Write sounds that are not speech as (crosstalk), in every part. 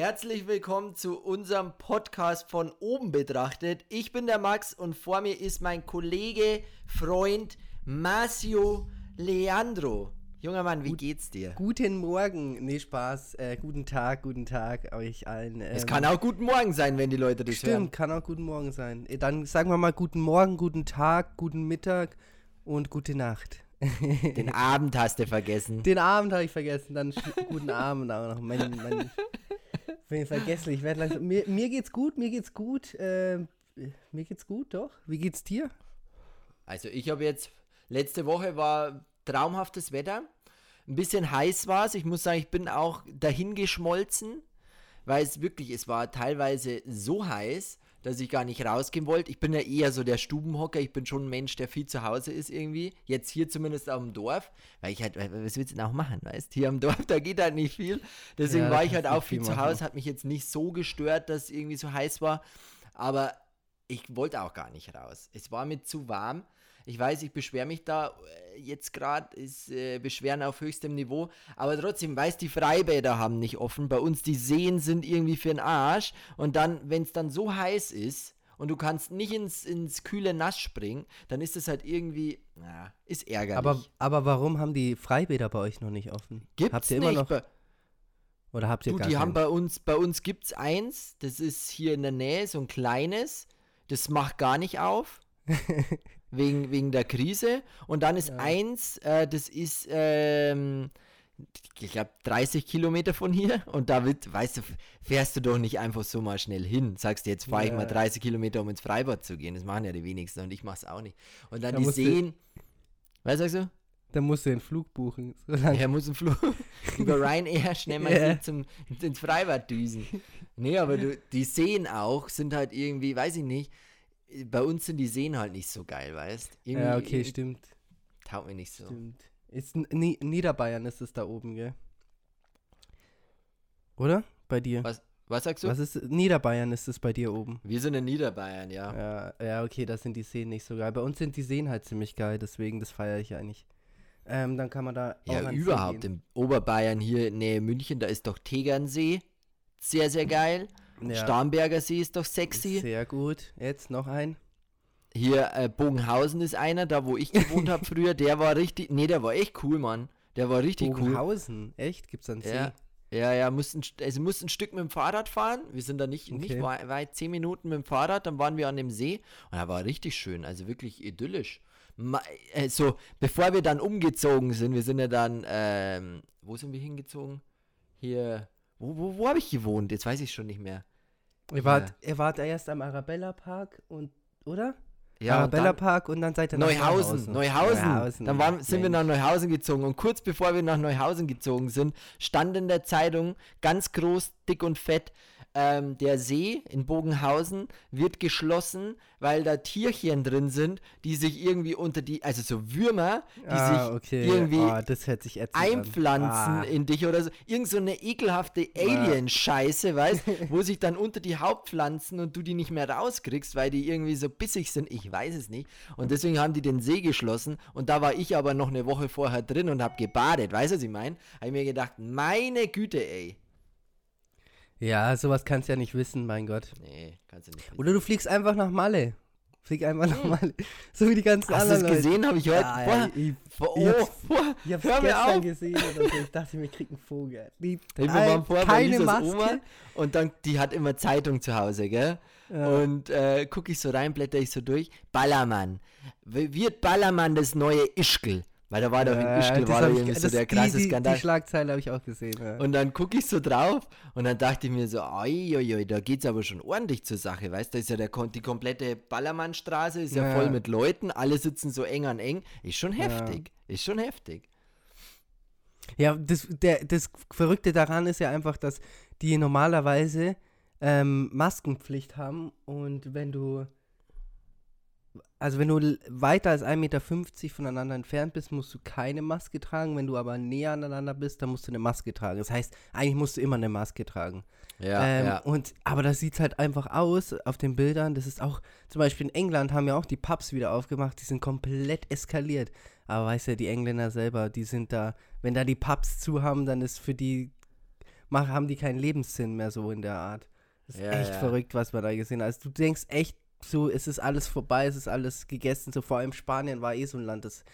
Herzlich willkommen zu unserem Podcast von oben betrachtet. Ich bin der Max und vor mir ist mein Kollege, Freund Marcio Leandro. Junger Mann, wie Gut- geht's dir? Guten Morgen, nee, Spaß, äh, guten Tag, guten Tag euch allen. Es ähm, kann auch guten Morgen sein, wenn die Leute das Stimmt, hören. kann auch guten Morgen sein. Äh, Dann sagen wir mal guten Morgen, guten Tag, guten Mittag und gute Nacht. (laughs) Den Abend hast du vergessen. Den Abend habe ich vergessen, dann guten Abend auch noch. Mein, mein, bin vergesslich, ich werde langsam. Mir, mir geht's gut, mir geht's gut. Äh, mir geht's gut, doch. Wie geht's dir? Also ich habe jetzt, letzte Woche war traumhaftes Wetter. Ein bisschen heiß war es. Ich muss sagen, ich bin auch dahin geschmolzen, weil es wirklich, es war teilweise so heiß, dass ich gar nicht rausgehen wollte. Ich bin ja eher so der Stubenhocker. Ich bin schon ein Mensch, der viel zu Hause ist irgendwie. Jetzt hier zumindest auf dem Dorf, weil ich halt, was willst du denn auch machen, weißt? Hier am Dorf, (laughs) da geht halt nicht viel. Deswegen Ja, war ich halt auch viel viel zu. Hause, hat mich jetzt nicht so gestört, dass es irgendwie so heiß war. Aber ich wollte auch gar nicht raus. Es war mir zu warm. Ich weiß, ich beschwere mich da äh, jetzt gerade, ist äh, Beschweren auf höchstem Niveau, aber trotzdem, weiß, die Freibäder haben nicht offen. Bei uns die Seen sind irgendwie für den Arsch. Und dann, wenn es dann so heiß ist und du kannst nicht ins, ins kühle Nass springen, dann ist es halt irgendwie, na, ist ärgerlich. Aber, aber warum haben die Freibäder bei euch noch nicht offen? Gibt's habt ihr immer nicht. noch, oder habt ihr du, gar die haben bei uns, bei uns gibt's eins, das ist hier in der Nähe, so ein kleines, das macht gar nicht auf. (laughs) wegen, wegen der Krise. Und dann ist Ja. eins, äh, das ist, ähm, ich glaube, 30 Kilometer von hier. Und da wird, weißt du, fährst du doch nicht einfach so mal schnell hin. Sagst du, jetzt fahre ich Ja. mal 30 Kilometer, um ins Freibad zu gehen. Das machen ja die wenigsten und ich mach's auch nicht. Und dann Da die Seen. Was sagst du? Da musst du den Flug buchen. (laughs) So. Er muss im Flug (laughs) über Ryanair schnell mal Ja. so zum, ins Freibad düsen. Nee, aber du, die Seen auch sind halt irgendwie, weiß ich nicht, bei uns sind die Seen halt nicht so geil, weißt irgendwie, Ja, okay, stimmt. Taugt mir nicht so. Stimmt. Ist N- Niederbayern ist es da oben, gell? Oder? Bei dir? Was, was sagst du? Was ist Niederbayern ist es bei dir oben? Wir sind in Niederbayern, ja. Ja, ja, okay, da sind die Seen nicht so geil. Bei uns sind die Seen halt ziemlich geil, deswegen das feiere ich eigentlich. Ähm, dann kann man da auch Ja, überhaupt. Im Oberbayern hier in Nähe München, da ist doch Tegernsee. Sehr, sehr geil. Ja, Starnberger See ist doch sexy. Sehr gut. Jetzt noch ein. Hier äh, Bogenhausen ist einer, da wo ich gewohnt habe (laughs) früher. Der war richtig, nee, der war echt cool, Mann. Der war richtig cool. Bogenhausen. Echt? Gibt's einen See? Ja, ja, ja, mussten, also mussten ein Stück mit dem Fahrrad fahren. Wir sind da nicht, nicht Okay. wei- weit, zehn Minuten mit dem Fahrrad, dann waren wir an dem See und da war richtig schön, also wirklich idyllisch. Ma, äh, so, bevor wir dann umgezogen sind, wir sind ja dann, ähm, wo sind wir hingezogen? Hier, wo, wo, wo habe ich gewohnt? Jetzt weiß ich schon nicht mehr. Ihr wart, ihr wart erst am Arabella Park und, oder? Ja, Arabella Park und dann seid ihr nach Neuhausen, Neuhausen. Dann waren, sind wir nach Neuhausen gezogen und kurz bevor wir nach Neuhausen gezogen sind, stand in der Zeitung ganz groß, dick und fett, ähm, der See in Bogenhausen wird geschlossen, weil da Tierchen drin sind, die sich irgendwie unter die, also so Würmer, die ah, sich okay. irgendwie oh, einpflanzen Ah. in dich oder so. Irgend so eine ekelhafte Alien-Scheiße, weißt (laughs) wo sich dann unter die Haut pflanzen und du die nicht mehr rauskriegst, weil die irgendwie so bissig sind. Ich weiß es nicht. Und deswegen haben die den See geschlossen und da war ich aber noch eine Woche vorher drin und hab gebadet. Weißt du, was ich meine? Habe ich mir gedacht, meine Güte, ey. Ja, sowas kannst du ja nicht wissen, mein Gott. Nee, kannst du nicht. wissen. Oder du fliegst einfach nach Malle. Flieg einfach nach Malle. (laughs) So wie die ganzen Hast du anderen es gesehen? Habe ich heute. Ja, boah, ja, ich, vor, ich oh, hab's- boah, ich hab's hör gestern auf. gesehen oder so. Ich dachte mir, ich krieg einen Vogel. Die, Wir waren vorher bei keine Lisas Maske. Oma und dann, die hat immer Zeitung zu Hause, gell? Ja. Und äh, gucke ich so rein, blätter ich so durch. Ballermann. Wird Ballermann das neue Ischgl? Weil da war doch in Ja, Ischgl, war ich- irgendwie so das- der krasse die, Skandal. Die Schlagzeile habe ich auch gesehen. Ja. und dann gucke ich so drauf und dann dachte ich mir so, oi, da geht's aber schon ordentlich zur Sache, weißt du, da ist ja der, die komplette Ballermannstraße, ist ja, Ja. voll mit Leuten, alle sitzen so eng an eng, ist schon heftig, ist schon heftig. Ja, das, der, das Verrückte daran ist ja einfach, dass die normalerweise ähm, Maskenpflicht haben und wenn du, also wenn du weiter als 1,50 Meter voneinander entfernt bist, musst du keine Maske tragen. Wenn du aber näher aneinander bist, dann musst du eine Maske tragen. Das heißt, eigentlich musst du immer eine Maske tragen. Ja, ähm, ja. Und, aber das sieht halt einfach aus auf den Bildern. Das ist auch, zum Beispiel in England haben ja auch die Pubs wieder aufgemacht, die sind komplett eskaliert. Aber weißt ja, die Engländer selber, die sind da, wenn da die Pubs zu haben, dann ist für die haben die keinen Lebenssinn mehr so in der Art. Das ist Ja, echt ja. verrückt, was man da gesehen hat. Also du denkst echt so, es ist alles vorbei, es ist alles gegessen. So vor allem Spanien war eh so ein Land, das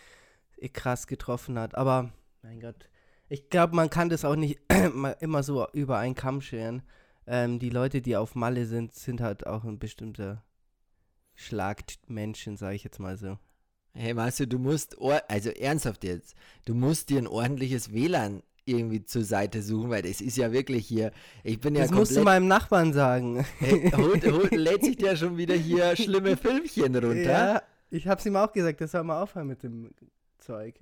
eh krass getroffen hat. Aber, mein Gott, ich glaube, man kann das auch nicht (clears throat) immer so über einen Kamm scheren. Ähm, die Leute, die auf Malle sind, sind halt auch ein bestimmter Schlagmenschen, sage ich jetzt mal so. Hey Marcel, du musst, also ernsthaft jetzt, du musst dir ein ordentliches WLAN irgendwie zur Seite suchen, weil das ist ja wirklich hier, ich bin ja das musst du meinem Nachbarn sagen. hey, holt, holt, lädt sich ja schon wieder hier (laughs) schlimme Filmchen runter. Ja, ich hab's ihm auch gesagt, das soll mal aufhören mit dem Zeug.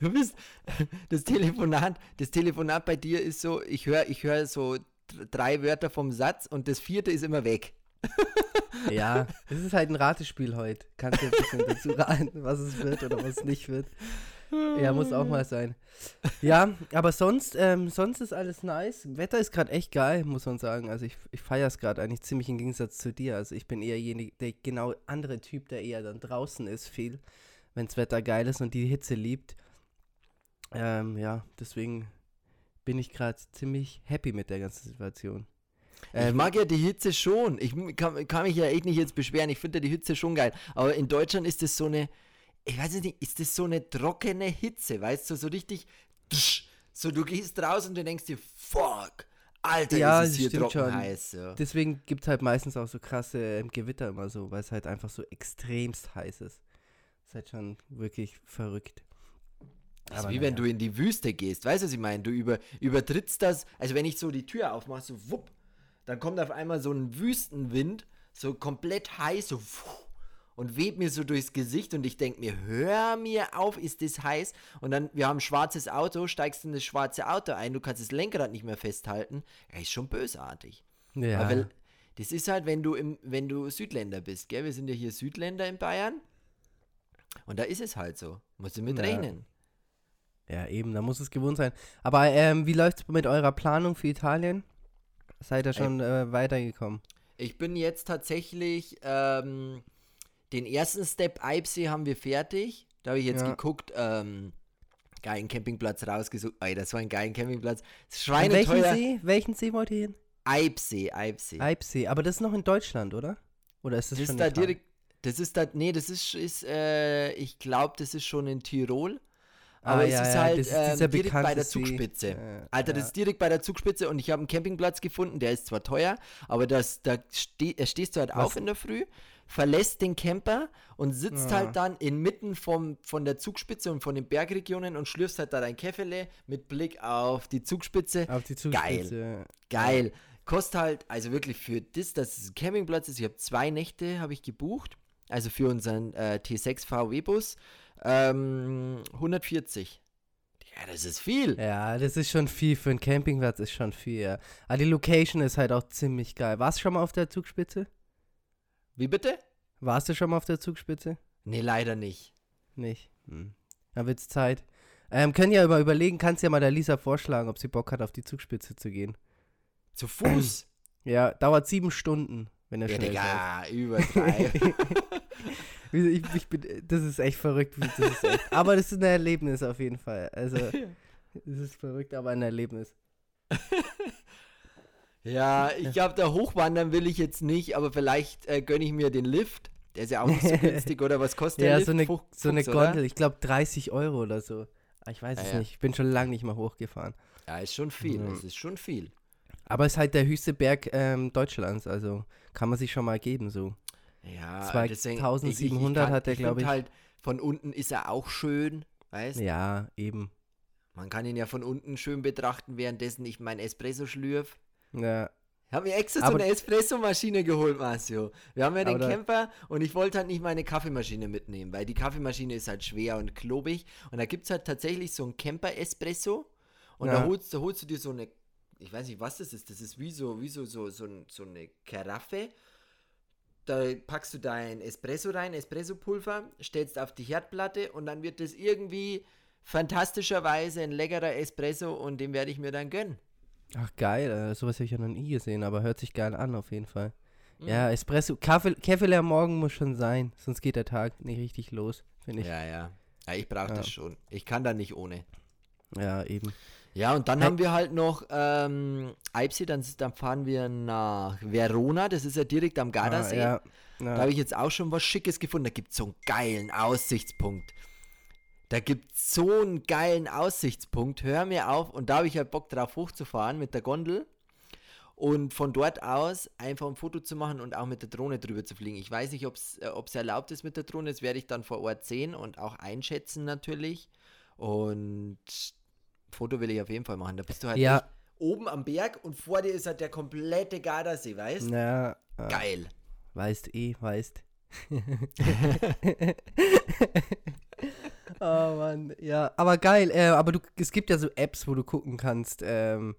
Du bist, das Telefonat, das Telefonat bei dir ist so, ich höre ich hör so drei Wörter vom Satz und das vierte ist immer weg. Ja, es ist halt ein Ratespiel heute. Kannst du ein bisschen dazu (laughs) raten, was es wird oder was es nicht wird. (laughs) Ja, muss auch mal sein. Ja, aber sonst, ähm, sonst ist alles nice. Wetter ist gerade echt geil, muss man sagen. Also ich, ich feiere es gerade eigentlich ziemlich im Gegensatz zu dir. Also ich bin eher jenig, der genau andere Typ, der eher dann draußen ist, viel, wenns Wetter geil ist und die Hitze liebt. Ähm, ja, deswegen bin ich gerade ziemlich happy mit der ganzen Situation. ich Ähm, mag ja die Hitze schon. Ich kann, kann mich ja echt nicht jetzt beschweren. Ich finde ja die Hitze schon geil. Aber in Deutschland ist das so eine, ich weiß nicht, ist das so eine trockene Hitze, weißt du, so richtig, so du gehst raus und du denkst dir, fuck, Alter, Ja, ist es hier trocken schon. heiß. So. Deswegen gibt es halt meistens auch so krasse ähm, Gewitter immer so, weil es halt einfach so extremst heiß ist. ist halt schon wirklich verrückt. Das ist Aber wie wenn du in die Wüste gehst, weißt du, was ich meine? Du über, übertrittst das, also wenn ich so die Tür aufmache, so wupp, dann kommt auf einmal so ein Wüstenwind, so komplett heiß, so wuff, und weht mir so durchs Gesicht und ich denke mir, hör mir auf, ist das heiß? Und dann, wir haben ein schwarzes Auto, steigst in das schwarze Auto ein, du kannst das Lenkrad nicht mehr festhalten. Ja, ist schon bösartig. Ja, Aber das ist halt, wenn du, im, wenn du Südländer bist, gell? Wir sind ja hier Südländer in Bayern. Und da ist es halt so. Musst du mit Ja. rechnen. ja, eben, da muss es gewohnt sein. Aber ähm, wie läuft es mit eurer Planung für Italien? Seid ihr schon äh, weitergekommen? Ich bin jetzt tatsächlich, ähm, den ersten Step Eibsee haben wir fertig. Da habe ich jetzt Ja. geguckt, ähm, geilen Campingplatz rausgesucht. Ey, das war ein geilen Campingplatz. An welchen. See? Welchen See wollt ihr hin? Eibsee, Eibsee. Eibsee. Aber das ist noch in Deutschland, oder? Oder ist das, das schon ist da direkt, das ist da, nee, das ist, ist äh, ich glaube, das ist schon in Tirol. Ah, Aber ja, es ist ja, halt das ist ähm, direkt bei der. Zugspitze. Ja, Alter, ja. das ist direkt bei der Zugspitze und ich habe einen Campingplatz gefunden, der ist zwar teuer, aber das, da ste äh, stehst du halt Was- auf in der Früh, verlässt den Camper und sitzt Ja. halt dann inmitten vom, von der Zugspitze und von den Bergregionen und schlürfst halt da dein Käffele mit Blick auf die Zugspitze. Auf die Zugspitze. Geil. Kostet halt, also wirklich für das, dass es ein Campingplatz ist, ich habe zwei Nächte, habe ich gebucht, also für unseren äh, T6 VW-Bus, ähm, 140. Ja, das ist viel. Ja, das ist schon viel für einen Campingplatz, ist schon viel, ja. Aber die Location ist halt auch ziemlich geil. Warst du schon mal auf der Zugspitze? Wie bitte? Warst du schon mal auf der Zugspitze? Nee, leider nicht. Nicht. Hm. Dann wird's Zeit. Ähm, können ja über überlegen, kannst ja mal der Lisa vorschlagen, ob sie Bock hat, auf die Zugspitze zu gehen. Zu Fuß? (clears throat) Ja, dauert sieben Stunden, wenn er ja, schnell Digga, übertreib. (laughs) Ich, ich bin, Das ist echt verrückt. Das ist echt, aber das ist ein Erlebnis auf jeden Fall. Also, (laughs) es ist verrückt, aber ein Erlebnis. (laughs) ja, ich glaube, da hochwandern will ich jetzt nicht, aber vielleicht äh, gönne ich mir den Lift. Der ist ja auch nicht so (laughs) günstig, oder was kostet der Ja, Lift? so eine, Fuch- so eine Fuchs, oder? Gondel. Ich glaube 30 Euro oder so. Ah, Ich weiß Ja, es ja. nicht. Ich bin schon lange nicht mehr hochgefahren. Ja, ist schon viel. Mhm. Es ist schon viel. Aber es ist halt der höchste Berg ähm, Deutschlands. Also kann man sich schon mal geben so. Ja, 2700 hat der, ich glaub find ich. halt, von unten ist er auch schön, weißt Ja, eben. Man kann ihn ja von unten schön betrachten, währenddessen ich mein Espresso schlürf. Ja, Ich habe mir extra so eine Espresso-Maschine geholt, Marcio. Wir haben ja den Camper und ich wollte halt nicht meine Kaffeemaschine mitnehmen, weil die Kaffeemaschine ist halt schwer und klobig. Und da gibt es halt tatsächlich so einen Camper-Espresso. Und Ja. da, holst, da holst du dir so eine, ich weiß nicht, was das ist. Das ist wie so, wie so, so, so, ein- so eine Karaffe. Da packst du dein Espresso rein, Espressopulver, stellst auf die Herdplatte und dann wird das irgendwie fantastischerweise ein leckerer Espresso und den werde ich mir dann gönnen. Ach geil, äh, sowas habe ich ja noch nie gesehen, aber hört sich geil an auf jeden Fall. Mhm. Ja, Espresso, Kaffee, Kaffee am Morgen muss schon sein, sonst geht der Tag nicht richtig los, finde ich. Ja. Ja, ja. Ja, ich brauche Ja. das schon. Ich kann da nicht ohne. eben. Ja, und dann Hey. haben wir halt noch ähm, Eibsee, dann, dann fahren wir nach Verona, das ist ja direkt am Gardasee. Ah, ja. Da Ja. habe ich jetzt auch schon was Schickes gefunden. Da gibt es so einen geilen Aussichtspunkt. Da gibt es so einen geilen Aussichtspunkt. Hör mir auf. Und da habe ich halt Bock drauf, hochzufahren mit der Gondel. Und von dort aus einfach ein Foto zu machen und auch mit der Drohne drüber zu fliegen. Ich weiß nicht, ob es erlaubt ist mit der Drohne. Das werde ich dann vor Ort sehen und auch einschätzen natürlich. Und Foto will ich auf jeden Fall machen. Da bist du halt Ja. oben am Berg und vor dir ist halt der komplette Gardasee, weißt? Ja, ja. Geil. Weißt eh, weißt. (laughs) oh Mann, ja, aber geil. Äh, aber du, es gibt ja so Apps, wo du gucken kannst, ähm,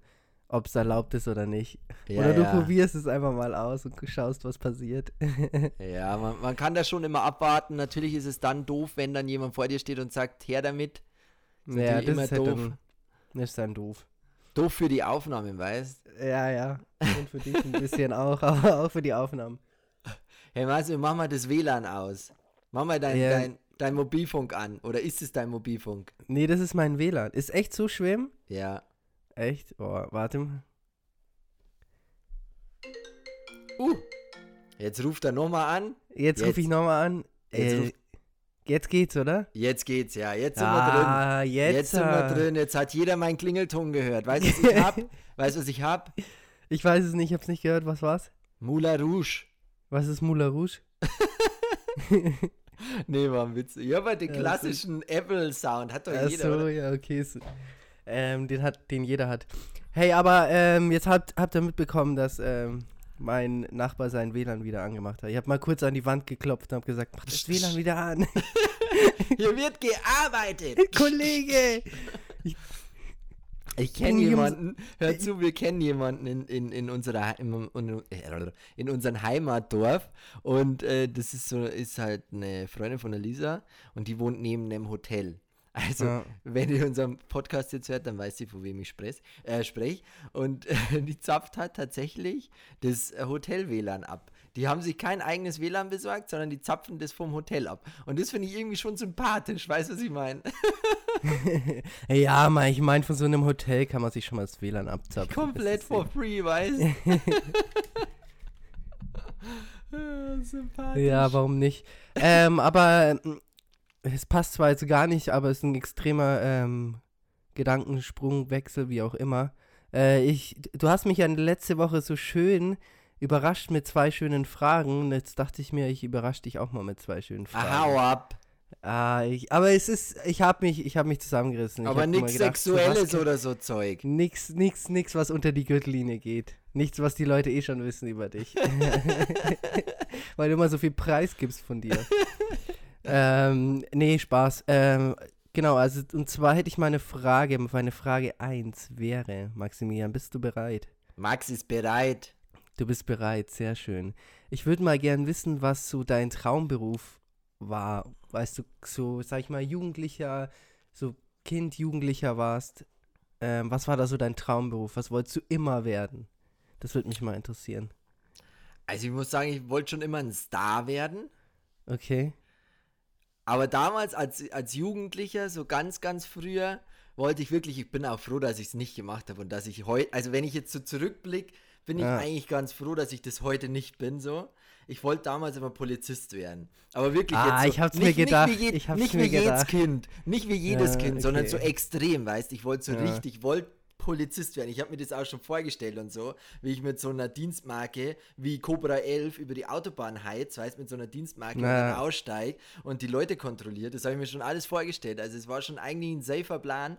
ob es erlaubt ist oder nicht. Ja, oder du ja. probierst es einfach mal aus und schaust, was passiert. (laughs) Ja, man, man kann da schon immer abwarten. Natürlich ist es dann doof, wenn dann jemand vor dir steht und sagt, her damit. ja, natürlich das immer ist halt doof. dann, das ist dann doof. Doof für die Aufnahmen, weißt Ja, ja. Und für dich ein bisschen auch, (laughs) aber auch für die Aufnahmen. Hey, du, mach mal das WLAN aus. Mach mal dein, Ja. dein, dein Mobilfunk an. Oder ist es dein Mobilfunk? Nee, das ist mein WLAN. Ist echt so schlimm? Ja. Echt? Oh, warte mal. Uh. Jetzt ruft er nochmal an. Jetzt, Jetzt. rufe ich nochmal an. Jetzt Äh, jetzt geht's, oder? Jetzt geht's, ja. Jetzt sind ah, wir drin. jetzt. Jetzt sind wir äh, drin. Jetzt hat jeder meinen Klingelton gehört. Weißt du, was (laughs) ich hab? weißt du, was ich hab? Ich weiß es nicht, ich hab's nicht gehört. Was war's? Moulin Rouge. Was ist Moulin Rouge? (laughs) Nee, war ein Witz. Hab halt den Ja, klassischen Apple-Sound. Hat doch Ach jeder, so, oder? ja, okay. So. Ähm, den, hat, den jeder hat. Hey, aber ähm, jetzt habt, habt ihr mitbekommen, dass ähm, mein Nachbar sein WLAN wieder angemacht hat. Ich habe mal kurz an die Wand geklopft und habe gesagt, mach das WLAN wieder an. (laughs) Hier wird gearbeitet. (laughs) Kollege! Ich kenne bin hier- jemanden, hör zu, wir kennen jemanden in, in, in, unserer, in, in unserem Heimatdorf und äh, das ist so, ist halt eine Freundin von der Lisa und die wohnt neben einem Hotel. Also, Ja. wenn ihr unseren Podcast jetzt hört, dann weiß sie, von wem ich sprech, äh, sprech. Und äh, (laughs) die zapft halt tatsächlich das Hotel-WLAN ab. Die haben sich kein eigenes WLAN besorgt, sondern die zapfen das vom Hotel ab. Und das finde ich irgendwie schon sympathisch, weißt du, was ich meine? (laughs) ja, Mann, ich meine, von so einem Hotel kann man sich schon mal das WLAN abzapfen. Komplett for free, weißt du? (laughs) Ja, (laughs) Sympathisch. Ja, warum nicht? ähm, aber ähm, es passt zwar jetzt gar nicht, aber es ist ein extremer ähm, Gedankensprungwechsel, wie auch immer. Äh, ich, du hast mich ja letzte Woche so schön überrascht mit zwei schönen Fragen. Jetzt dachte ich mir, ich überrasche dich auch mal mit zwei schönen Fragen. hau ab. Ah, ich, aber es ist, ich habe mich, ich habe mich zusammengerissen. Aber nichts Sexuelles was- oder so Zeug. Nix, nix, nix, was unter die Gürtellinie geht. Nichts, was die Leute eh schon wissen über dich. (laughs) (laughs) Weil du immer so viel Preis gibst von dir. (laughs) ähm, nee, Spaß. Ähm, genau, also und zwar hätte ich mal eine Frage. Meine Frage 1 wäre, Maximilian, bist du bereit? Max ist bereit. Du bist bereit, sehr schön. Ich würde mal gern wissen, was so dein Traumberuf war. Weißt du, so, sag ich mal, Jugendlicher, so Kind, Jugendlicher warst. Ähm, was war da so dein Traumberuf? Was wolltest du immer werden? Das würde mich mal interessieren. Also ich muss sagen, ich wollte schon immer ein Star werden. Okay. Aber damals als, als Jugendlicher, so ganz, ganz früher, wollte ich wirklich, ich bin auch froh, dass ich es nicht gemacht habe und dass ich heute, also wenn ich jetzt so zurückblicke, bin ich Ja. eigentlich ganz froh, dass ich das heute nicht bin so. Ich wollte damals immer Polizist werden. Aber wirklich Ah, jetzt so, ich hab's mir nicht, gedacht, Nicht wie, je, ich hab's nicht mir wie jedes gedacht. Kind. Nicht wie jedes Ja, Kind, sondern okay. so extrem, weißt Ich wollte so Ja. richtig, ich wollte Polizist werden. Ich habe mir das auch schon vorgestellt und so, wie ich mit so einer Dienstmarke wie Cobra 11 über die Autobahn heiz, weißt mit so einer Dienstmarke und Na. dann und die Leute kontrolliert. Das habe ich mir schon alles vorgestellt. Also es war schon eigentlich ein safer Plan.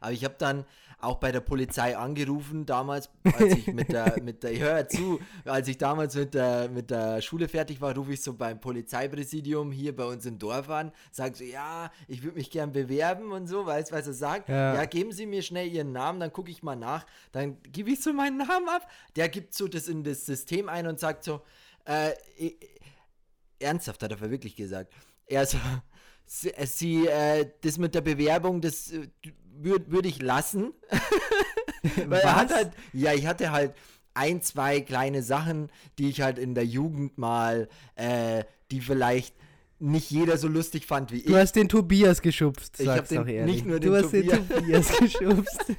Aber ich habe dann auch bei der Polizei angerufen, damals, als ich mit der, (laughs) mit der, hör zu, als ich damals mit der, mit der Schule fertig war, rufe ich so beim Polizeipräsidium hier bei uns im Dorf an, sag so, ja, ich würde mich gern bewerben und so, weißt du, was er sagt? Ja. ja, geben Sie mir schnell Ihren Namen, dann gucke ich mal nach, dann gebe ich so meinen Namen ab, der gibt so das in das System ein und sagt so, äh, ernsthaft hat er wirklich gesagt, er so, (laughs) Sie, äh, Sie äh, das mit der Bewerbung, das äh, würde würd ich lassen. (laughs) Weil er hat halt, ja, ich hatte halt ein, zwei kleine Sachen, die ich halt in der Jugend mal, äh, die vielleicht nicht jeder so lustig fand wie ich. Du hast den Tobias geschubst, Ich hab den- doch ehrlich. nicht nur du den hast den Tobias geschubst. (laughs)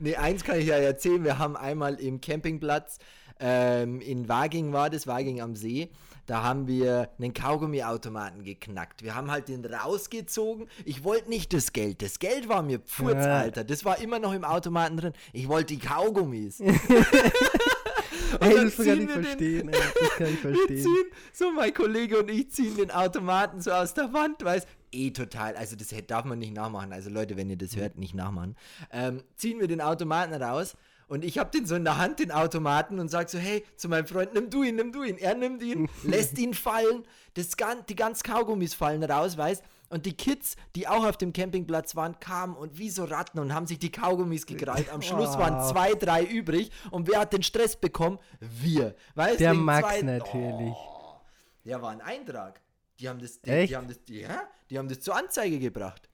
Nee, eins kann ich ja erzählen. Wir haben einmal im Campingplatz ähm, in Waging war das, Waging am See. Da haben wir einen Kaugummiautomaten geknackt. Wir haben halt den rausgezogen. Ich wollte nicht das Geld. Das Geld war mir Pfurz, Ja. Alter. Das war immer noch im Automaten drin. Ich wollte die Kaugummis. (laughs) Ey, dann das kann ich wir den- verstehen, ey, das kann ich (laughs) verstehen. ziehen, so mein Kollege und ich ziehen den Automaten so aus der Wand, weiß eh total, also das darf man nicht nachmachen, also Leute, wenn ihr das hört, nicht nachmachen. Ähm, ziehen wir den Automaten raus und ich habe den so in der Hand, den Automaten und sag so, hey, zu meinem Freund, nimm du ihn, nimm du ihn. Er nimmt ihn, (laughs) lässt ihn fallen, das, gan- die ganz Kaugummis fallen raus, weißt und die Kids, die auch auf dem Campingplatz waren, kamen und wie so Ratten und haben sich die Kaugummis gekrallt. Am Schluss waren Oh. zwei, drei übrig. Und wer hat den Stress bekommen? Wir. Weißt Der Max zwei- natürlich. Oh, der war ein Eintrag. Die haben das, die, die haben das, ja, die haben das zur Anzeige gebracht.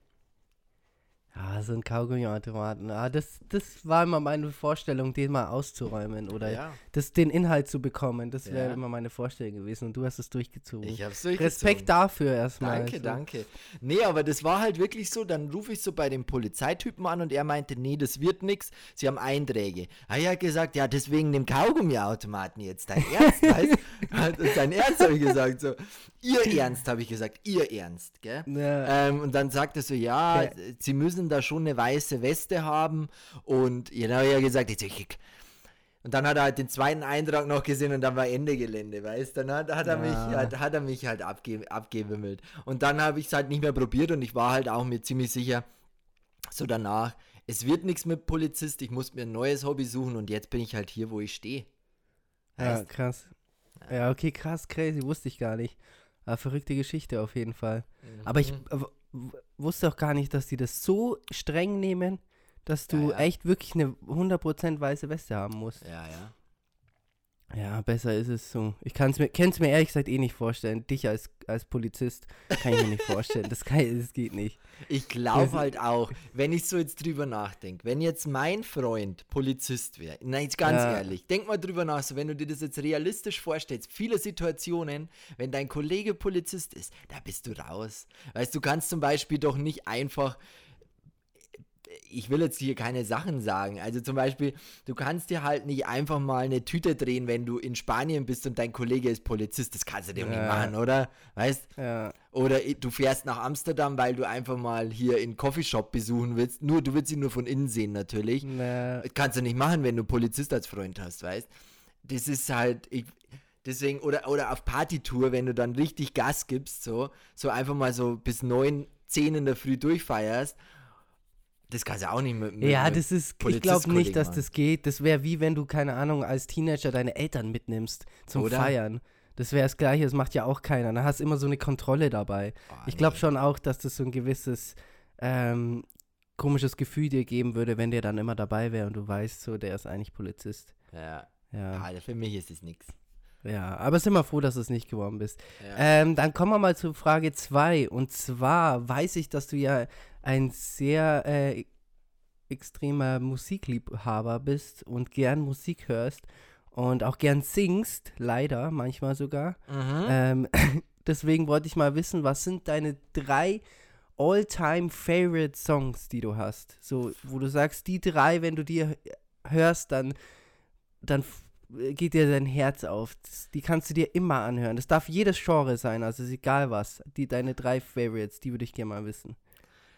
Ah, so ein Kaugummiautomaten. Ah, das, das war immer meine Vorstellung, den mal auszuräumen oder Ja. das, den Inhalt zu bekommen. Das wäre Ja. immer meine Vorstellung gewesen und du hast es durchgezogen. Ich hab's Respekt dafür erstmal. Danke, so. danke. Nee, aber das war halt wirklich so, dann rufe ich so bei dem Polizeitypen an und er meinte, nee, das wird nix, sie haben Einträge. Ah, Er hat gesagt, ja, deswegen dem Kaugummiautomaten jetzt, dein Ernst, (laughs) weißt? Dein Ernst, habe ich gesagt, so. Ihr Ernst, habe ich gesagt, ihr Ernst, gell? Ja. Ähm, und dann sagt er so, ja, Ja. sie müssen da schon eine weiße Weste haben und ja, dann habe ich ja gesagt, ich, ich, und dann hat er halt den zweiten Eintrag noch gesehen und dann war Ende Gelände, weißt du? Dann hat, hat, er mich, Ja. hat, hat er mich halt abge, abgewimmelt. Und dann habe ich es halt nicht mehr probiert und ich war halt auch mir ziemlich sicher, so danach, es wird nichts mit Polizist, ich muss mir ein neues Hobby suchen und jetzt bin ich halt hier, wo ich stehe. Ja, krass. Ja, okay, krass, crazy, wusste ich gar nicht. Aber verrückte Geschichte auf jeden Fall. Aber ich Mhm. w- w- wusste auch gar nicht, dass die das so streng nehmen, dass du Ja, ja. echt wirklich eine 100% weiße Weste haben musst. Ja, ja. Ja, besser ist es so. Ich kann's mir, kann's mir ehrlich gesagt eh nicht vorstellen. Dich als, als Polizist kann ich mir nicht vorstellen. Das, kann, das geht nicht. Ich glaube halt auch, wenn ich so jetzt drüber nachdenke, wenn jetzt mein Freund Polizist wäre, nein, jetzt ganz Ja. ehrlich, denk mal drüber nach, so wenn du dir das jetzt realistisch vorstellst, viele Situationen, wenn dein Kollege Polizist ist, da bist du raus. Weißt du, kannst zum Beispiel doch nicht einfach ich will jetzt hier keine Sachen sagen. Also zum Beispiel, du kannst dir halt nicht einfach mal eine Tüte drehen, wenn du in Spanien bist und dein Kollege ist Polizist. Das kannst du dir doch nicht Ja. machen, oder? Weißt Ja, oder du fährst nach Amsterdam, weil du einfach mal hier einen Coffeeshop besuchen willst. Nur, du willst ihn nur von innen sehen, natürlich. na, Kannst du nicht machen, wenn du Polizist als Freund hast, weißt? Das ist halt, ich, deswegen, oder, oder auf Partytour, wenn du dann richtig Gas gibst, so, so einfach mal so bis neun, zehn in der Früh durchfeierst, das kannst du auch nicht mit, mit ja, das ist, ich glaube nicht, dass das geht. Das wäre wie wenn du, keine Ahnung, als Teenager deine Eltern mitnimmst zum Oder? Feiern. Das wäre das Gleiche, das macht ja auch keiner. Da hast du immer so eine Kontrolle dabei. Oh, ich glaube nee. schon auch, dass das so ein gewisses ähm, komisches Gefühl dir geben würde, wenn der dann immer dabei wäre und du weißt, so, der ist eigentlich Polizist. Ja, Ja, ah, für mich ist es nichts. ja. aber sind wir froh, dass du es nicht geworden bist. Ja. Ähm, dann kommen wir mal zu Frage 2. Und zwar weiß ich, dass du ja ein sehr äh, extremer Musikliebhaber bist und gern Musik hörst und auch gern singst, leider, manchmal sogar. Mhm. Ähm, (laughs) deswegen wollte ich mal wissen, was sind deine drei all-time favorite Songs, die du hast? So, wo du sagst, die drei, wenn du die hörst, dann, dann geht dir dein Herz auf. Das, die kannst du dir immer anhören. Das darf jedes Genre sein, also ist egal was. Die, deine drei Favorites, die würde ich gerne mal wissen.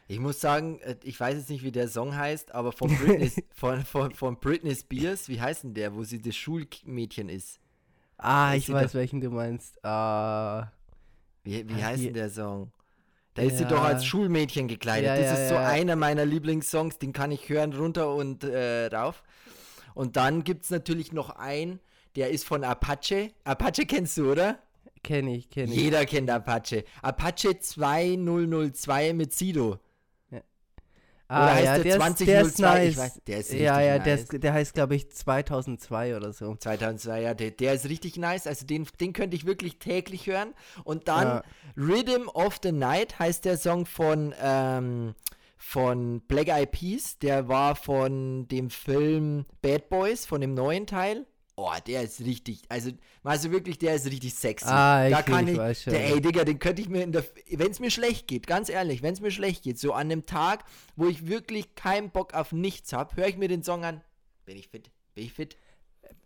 Ich muss sagen, äh, ich weiß jetzt nicht, wie der Song heißt, aber von (laughs) Britney, von, von, von Britney Spears, wie heißt denn der, wo sie das Schulmädchen ist? Ah, Ist ich weiß, da- welchen du meinst. Ah, Wie, wie Ah, heißt denn der Song? Da ist sie Ja. doch als Schulmädchen gekleidet. Ja, das ja, ist so ja. einer meiner Lieblingssongs, den kann ich hören runter und äh, rauf. Und dann gibt es natürlich noch einen, der ist von Apache. Apache kennst du, oder? kenne ich, kenne ich. Jeder kennt Apache. Apache 2002 mit Sido. Ah, Oder heißt ja, der der, ist, 2002? der ist Ich nice. weiß- der ist ja, richtig ja, der, nice. ist, der heißt, glaube ich, 2002 oder so. 2002, ja, der, der ist richtig nice. Also den, den könnte ich wirklich täglich hören. Und dann Ja. Rhythm of the Night heißt der Song von, ähm, von Black Eyed Peas. Der war von dem Film Bad Boys, von dem neuen Teil. Oh, der ist richtig, also, also wirklich, der ist richtig sexy. Ah, da ich- kann ich weiß schon. der, ey, Digga, den könnte ich mir in der, wenn es mir schlecht geht, ganz ehrlich, wenn es mir schlecht geht, so an einem Tag, wo ich wirklich keinen Bock auf nichts habe, höre ich mir den Song an, bin ich fit, bin ich fit.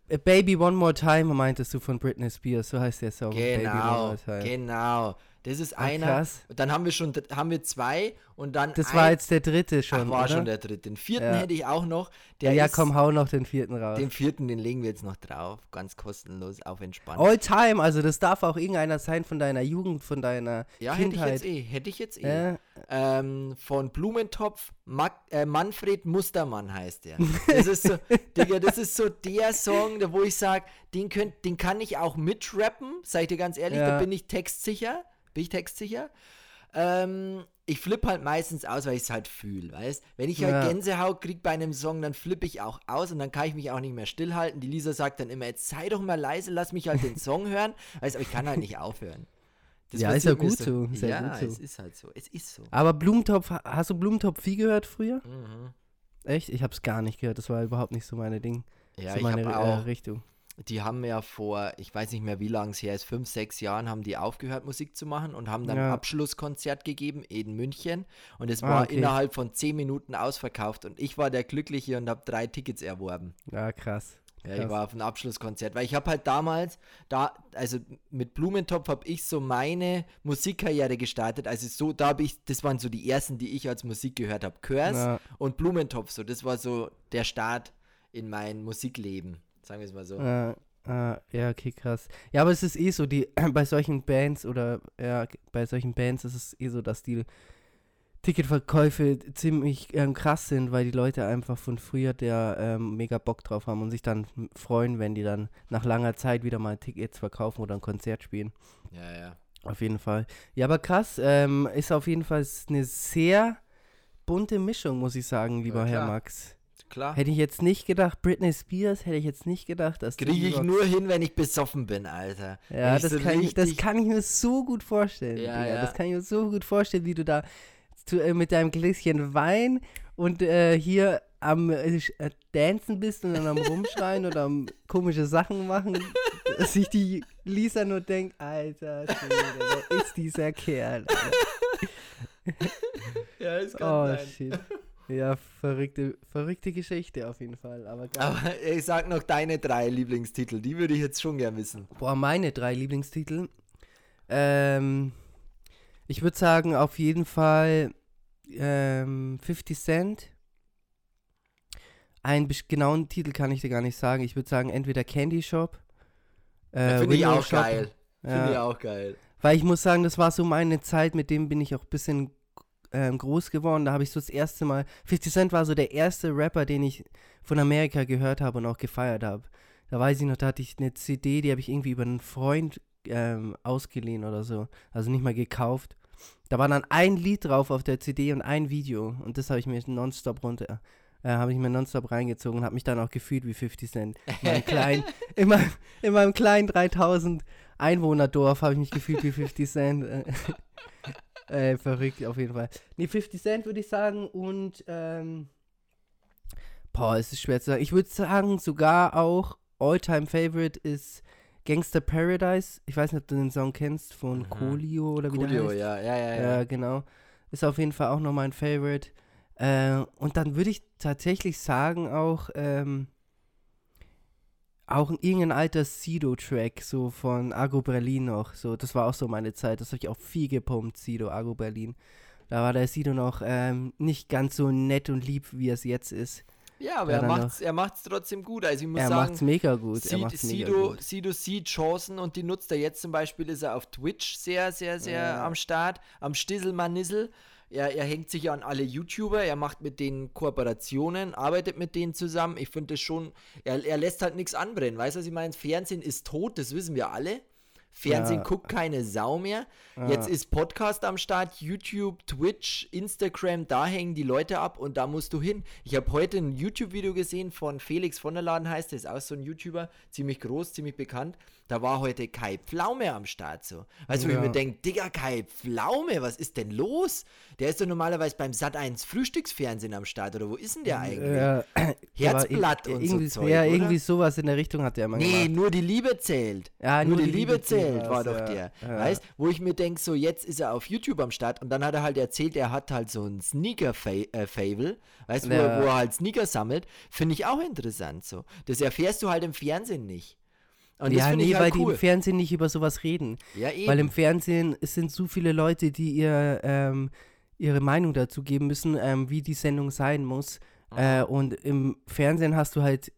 Äh, Baby One More Time meintest du von Britney Spears, so heißt der Song. Genau, genau. Das ist Ah, einer. krass. Dann haben wir schon, haben wir zwei und dann Das ein, war jetzt der dritte schon, Ach, war oder? schon der dritte. Den vierten Ja. hätte ich auch noch. ja, Der ja, ist, komm, hau noch den vierten raus. Den vierten, den legen wir jetzt noch drauf. Ganz kostenlos, auf entspannt. All time, also das darf auch irgendeiner sein von deiner Jugend, von deiner ja, hätte ich Kindheit. jetzt eh. Hätte ich jetzt eh. Äh, Ähm, von Blumentopf, Mag äh, Manfred Mustermann heißt der. Das ist so, (laughs) Digga, das ist so der Song, wo ich sage, den, könnt, den kann ich auch mitrappen, sag ich dir ganz ehrlich, da Ja. bin ich textsicher. Bin ich textsicher. Ähm, ich flippe halt meistens aus, weil ich es halt fühle, weißt? Wenn ich halt Ja. Gänsehaut krieg bei einem Song, dann flippe ich auch aus und dann kann ich mich auch nicht mehr stillhalten. Die Lisa sagt dann immer, jetzt sei doch mal leise, lass mich halt den (laughs) Song hören. Weißt, aber ich kann halt nicht aufhören. Das Ja, ist ja gut so, ist ja gut so. es ist halt so. Es ist so. aber Blumentopf, hast du Blumentopf viel gehört früher? Mhm. Echt? Ich hab's gar nicht gehört, das war überhaupt nicht so meine Ding. Ja, so ich meine habe äh, auch, Richtung. Die haben ja vor, ich weiß nicht mehr wie lange es her ist, fünf, sechs Jahren haben die aufgehört Musik zu machen und haben dann ein Ja. Abschlusskonzert gegeben in München und es Ah, war okay. innerhalb von zehn Minuten ausverkauft und ich war der Glückliche und habe drei Tickets erworben. Ja, krass. Ja, ich war auf einem Abschlusskonzert, weil ich habe halt damals, da, also mit Blumentopf habe ich so meine Musikkarriere gestartet. Also so, da habe ich, das waren so die ersten, die ich als Musik gehört habe. Curse Ja. und Blumentopf, so, das war so der Start in mein Musikleben, sagen wir es mal so. Äh, äh, ja, okay, krass. Ja, aber es ist eh so, die (clears throat) bei solchen Bands oder ja, bei solchen Bands ist es eh so, dass die Ticketverkäufe ziemlich ähm, krass sind, weil die Leute einfach von früher der ähm, mega Bock drauf haben und sich dann freuen, wenn die dann nach langer Zeit wieder mal Tickets verkaufen oder ein Konzert spielen. Ja, ja. Auf jeden Fall. Ja, aber krass, ähm, ist auf jeden Fall eine sehr bunte Mischung, muss ich sagen, lieber Herr klar. Max. Klar. Hätte ich jetzt nicht gedacht, Britney Spears hätte ich jetzt nicht gedacht, dass Kriege ich nur hin, wenn ich besoffen bin, Alter. Ja, das, so kann ich, das kann ich mir so gut vorstellen. Ja, ja. Das kann ich mir so gut vorstellen, wie du da zu, äh, mit deinem Gläschen Wein und äh, hier am äh, äh, Dancen bist und dann am Rumschreien oder am (laughs) komische Sachen machen, dass sich die Lisa nur denkt, Alter, wer ist dieser Kerl? Alter. (laughs) Ja, es Oh, shit. Ja, verrückte, verrückte Geschichte auf jeden Fall. Aber. Aber ich sag noch deine drei Lieblingstitel, die würde ich jetzt schon gern wissen. Boah, meine drei Lieblingstitel. Ähm, ich würde sagen, auf jeden Fall ähm, 50 Cent. Einen genauen Titel kann ich dir gar nicht sagen. Ich würde sagen, entweder Candy Shop. Äh, Finde ich auch Shop. geil. Finde ich Ja, auch geil. weil ich muss sagen, das war so meine Zeit, mit dem bin ich auch ein bisschen ähm, groß geworden. Da habe ich so das erste Mal. 50 Cent war so der erste Rapper, den ich von Amerika gehört habe und auch gefeiert habe. Da weiß ich noch, da hatte ich eine CD, die habe ich irgendwie über einen Freund ähm, ausgeliehen oder so. Also nicht mal gekauft. Da war dann ein Lied drauf auf der CD und ein Video. Und das habe ich mir nonstop runter. Äh, habe ich mir nonstop reingezogen und habe mich dann auch gefühlt wie 50 Cent. In meinem kleinen, (laughs) in meinem, in meinem kleinen 3000 Einwohnerdorf habe ich mich gefühlt wie 50 Cent. (laughs) Äh, äh, verrückt auf jeden Fall. Nee, 50 Cent würde ich sagen und ähm, boah, es ist schwer zu sagen. Ich würde sagen, sogar auch All-Time Favorite ist Gangster Paradise. Ich weiß nicht, ob du den Song kennst von Mhm. Coolio oder wie der Coolio, heißt. ja, ja, ja. Ja, ja. genau. Ist auf jeden Fall auch noch mein Favorite. Äh, und dann würde ich tatsächlich sagen auch, ähm, auch irgendein alter Sido-Track, so von Argo Berlin noch. So, das war auch so meine Zeit. Das habe ich auch viel gepumpt, Sido, Argo Berlin. Da war der Sido noch ähm, nicht ganz so nett und lieb, wie es jetzt ist. Ja, aber Ja, er er macht's trotzdem gut. Also ich muss Er sagen, macht's mega gut. er mega Sido, gut. Sido sieht Chancen und die nutzt er jetzt zum Beispiel, ist er auf Twitch sehr, sehr, sehr Ja. am Start, am Stisselmanissel. Er, er hängt sich an alle YouTuber, er macht mit denen Kooperationen, arbeitet mit denen zusammen. Ich finde das schon, er, er lässt halt nichts anbrennen, weißt du, was ich meine? Fernsehen ist tot, das wissen wir alle. Fernsehen Ja. guckt keine Sau mehr. Jetzt ist Podcast am Start, YouTube, Twitch, Instagram, da hängen die Leute ab und da musst du hin. Ich habe heute ein YouTube-Video gesehen von Felix von der Laden heißt, der ist auch so ein YouTuber, ziemlich groß, ziemlich bekannt. Da war heute Kai Pflaume am Start so. Weißt du, wo ich Ja. mir denke, Digga, Kai Pflaume, was ist denn los? Der ist doch normalerweise beim Sat1 Frühstücksfernsehen am Start oder wo ist denn der eigentlich? Ja, Herzblatt aber und irgendwie, so Zeug, Ja, oder? irgendwie sowas in der Richtung hat der immer Nee, gemacht. nur die Liebe zählt. Ja, nur, die, Liebe, zählt, war doch ja. der. Ja. Weißt, wo ich mir denke, so jetzt ist er auf YouTube am Start und dann hat er halt erzählt, er hat halt so ein Sneaker-Fable, weißt du, wo, Ja. er- wo er halt Sneaker sammelt. Finde ich auch interessant so. Das erfährst du halt im Fernsehen nicht. Und ja, nee, ich weil halt die cool. im Fernsehen nicht über sowas reden. ja, eben. Weil im Fernsehen es sind so viele Leute, die ihr, ähm, ihre Meinung dazu geben müssen, ähm, wie die Sendung sein muss. Äh, und im Fernsehen hast du halt,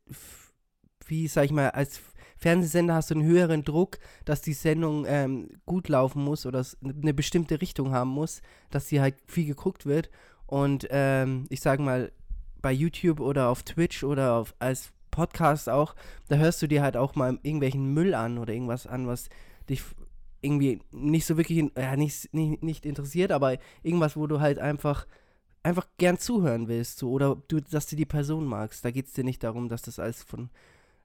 wie sag ich mal, als Fernsehsender hast du einen höheren Druck, dass die Sendung ähm, gut laufen muss oder eine bestimmte Richtung haben muss, dass sie halt viel geguckt wird. Und ähm, ich sag mal, bei YouTube oder auf Twitch oder auf, als Podcast auch, da hörst du dir halt auch mal irgendwelchen Müll an oder irgendwas an, was dich irgendwie nicht so wirklich, ja, nicht, nicht, nicht interessiert, aber irgendwas, wo du halt einfach einfach gern zuhören willst, so, oder du, dass du die Person magst. Da geht es dir nicht darum, dass das alles von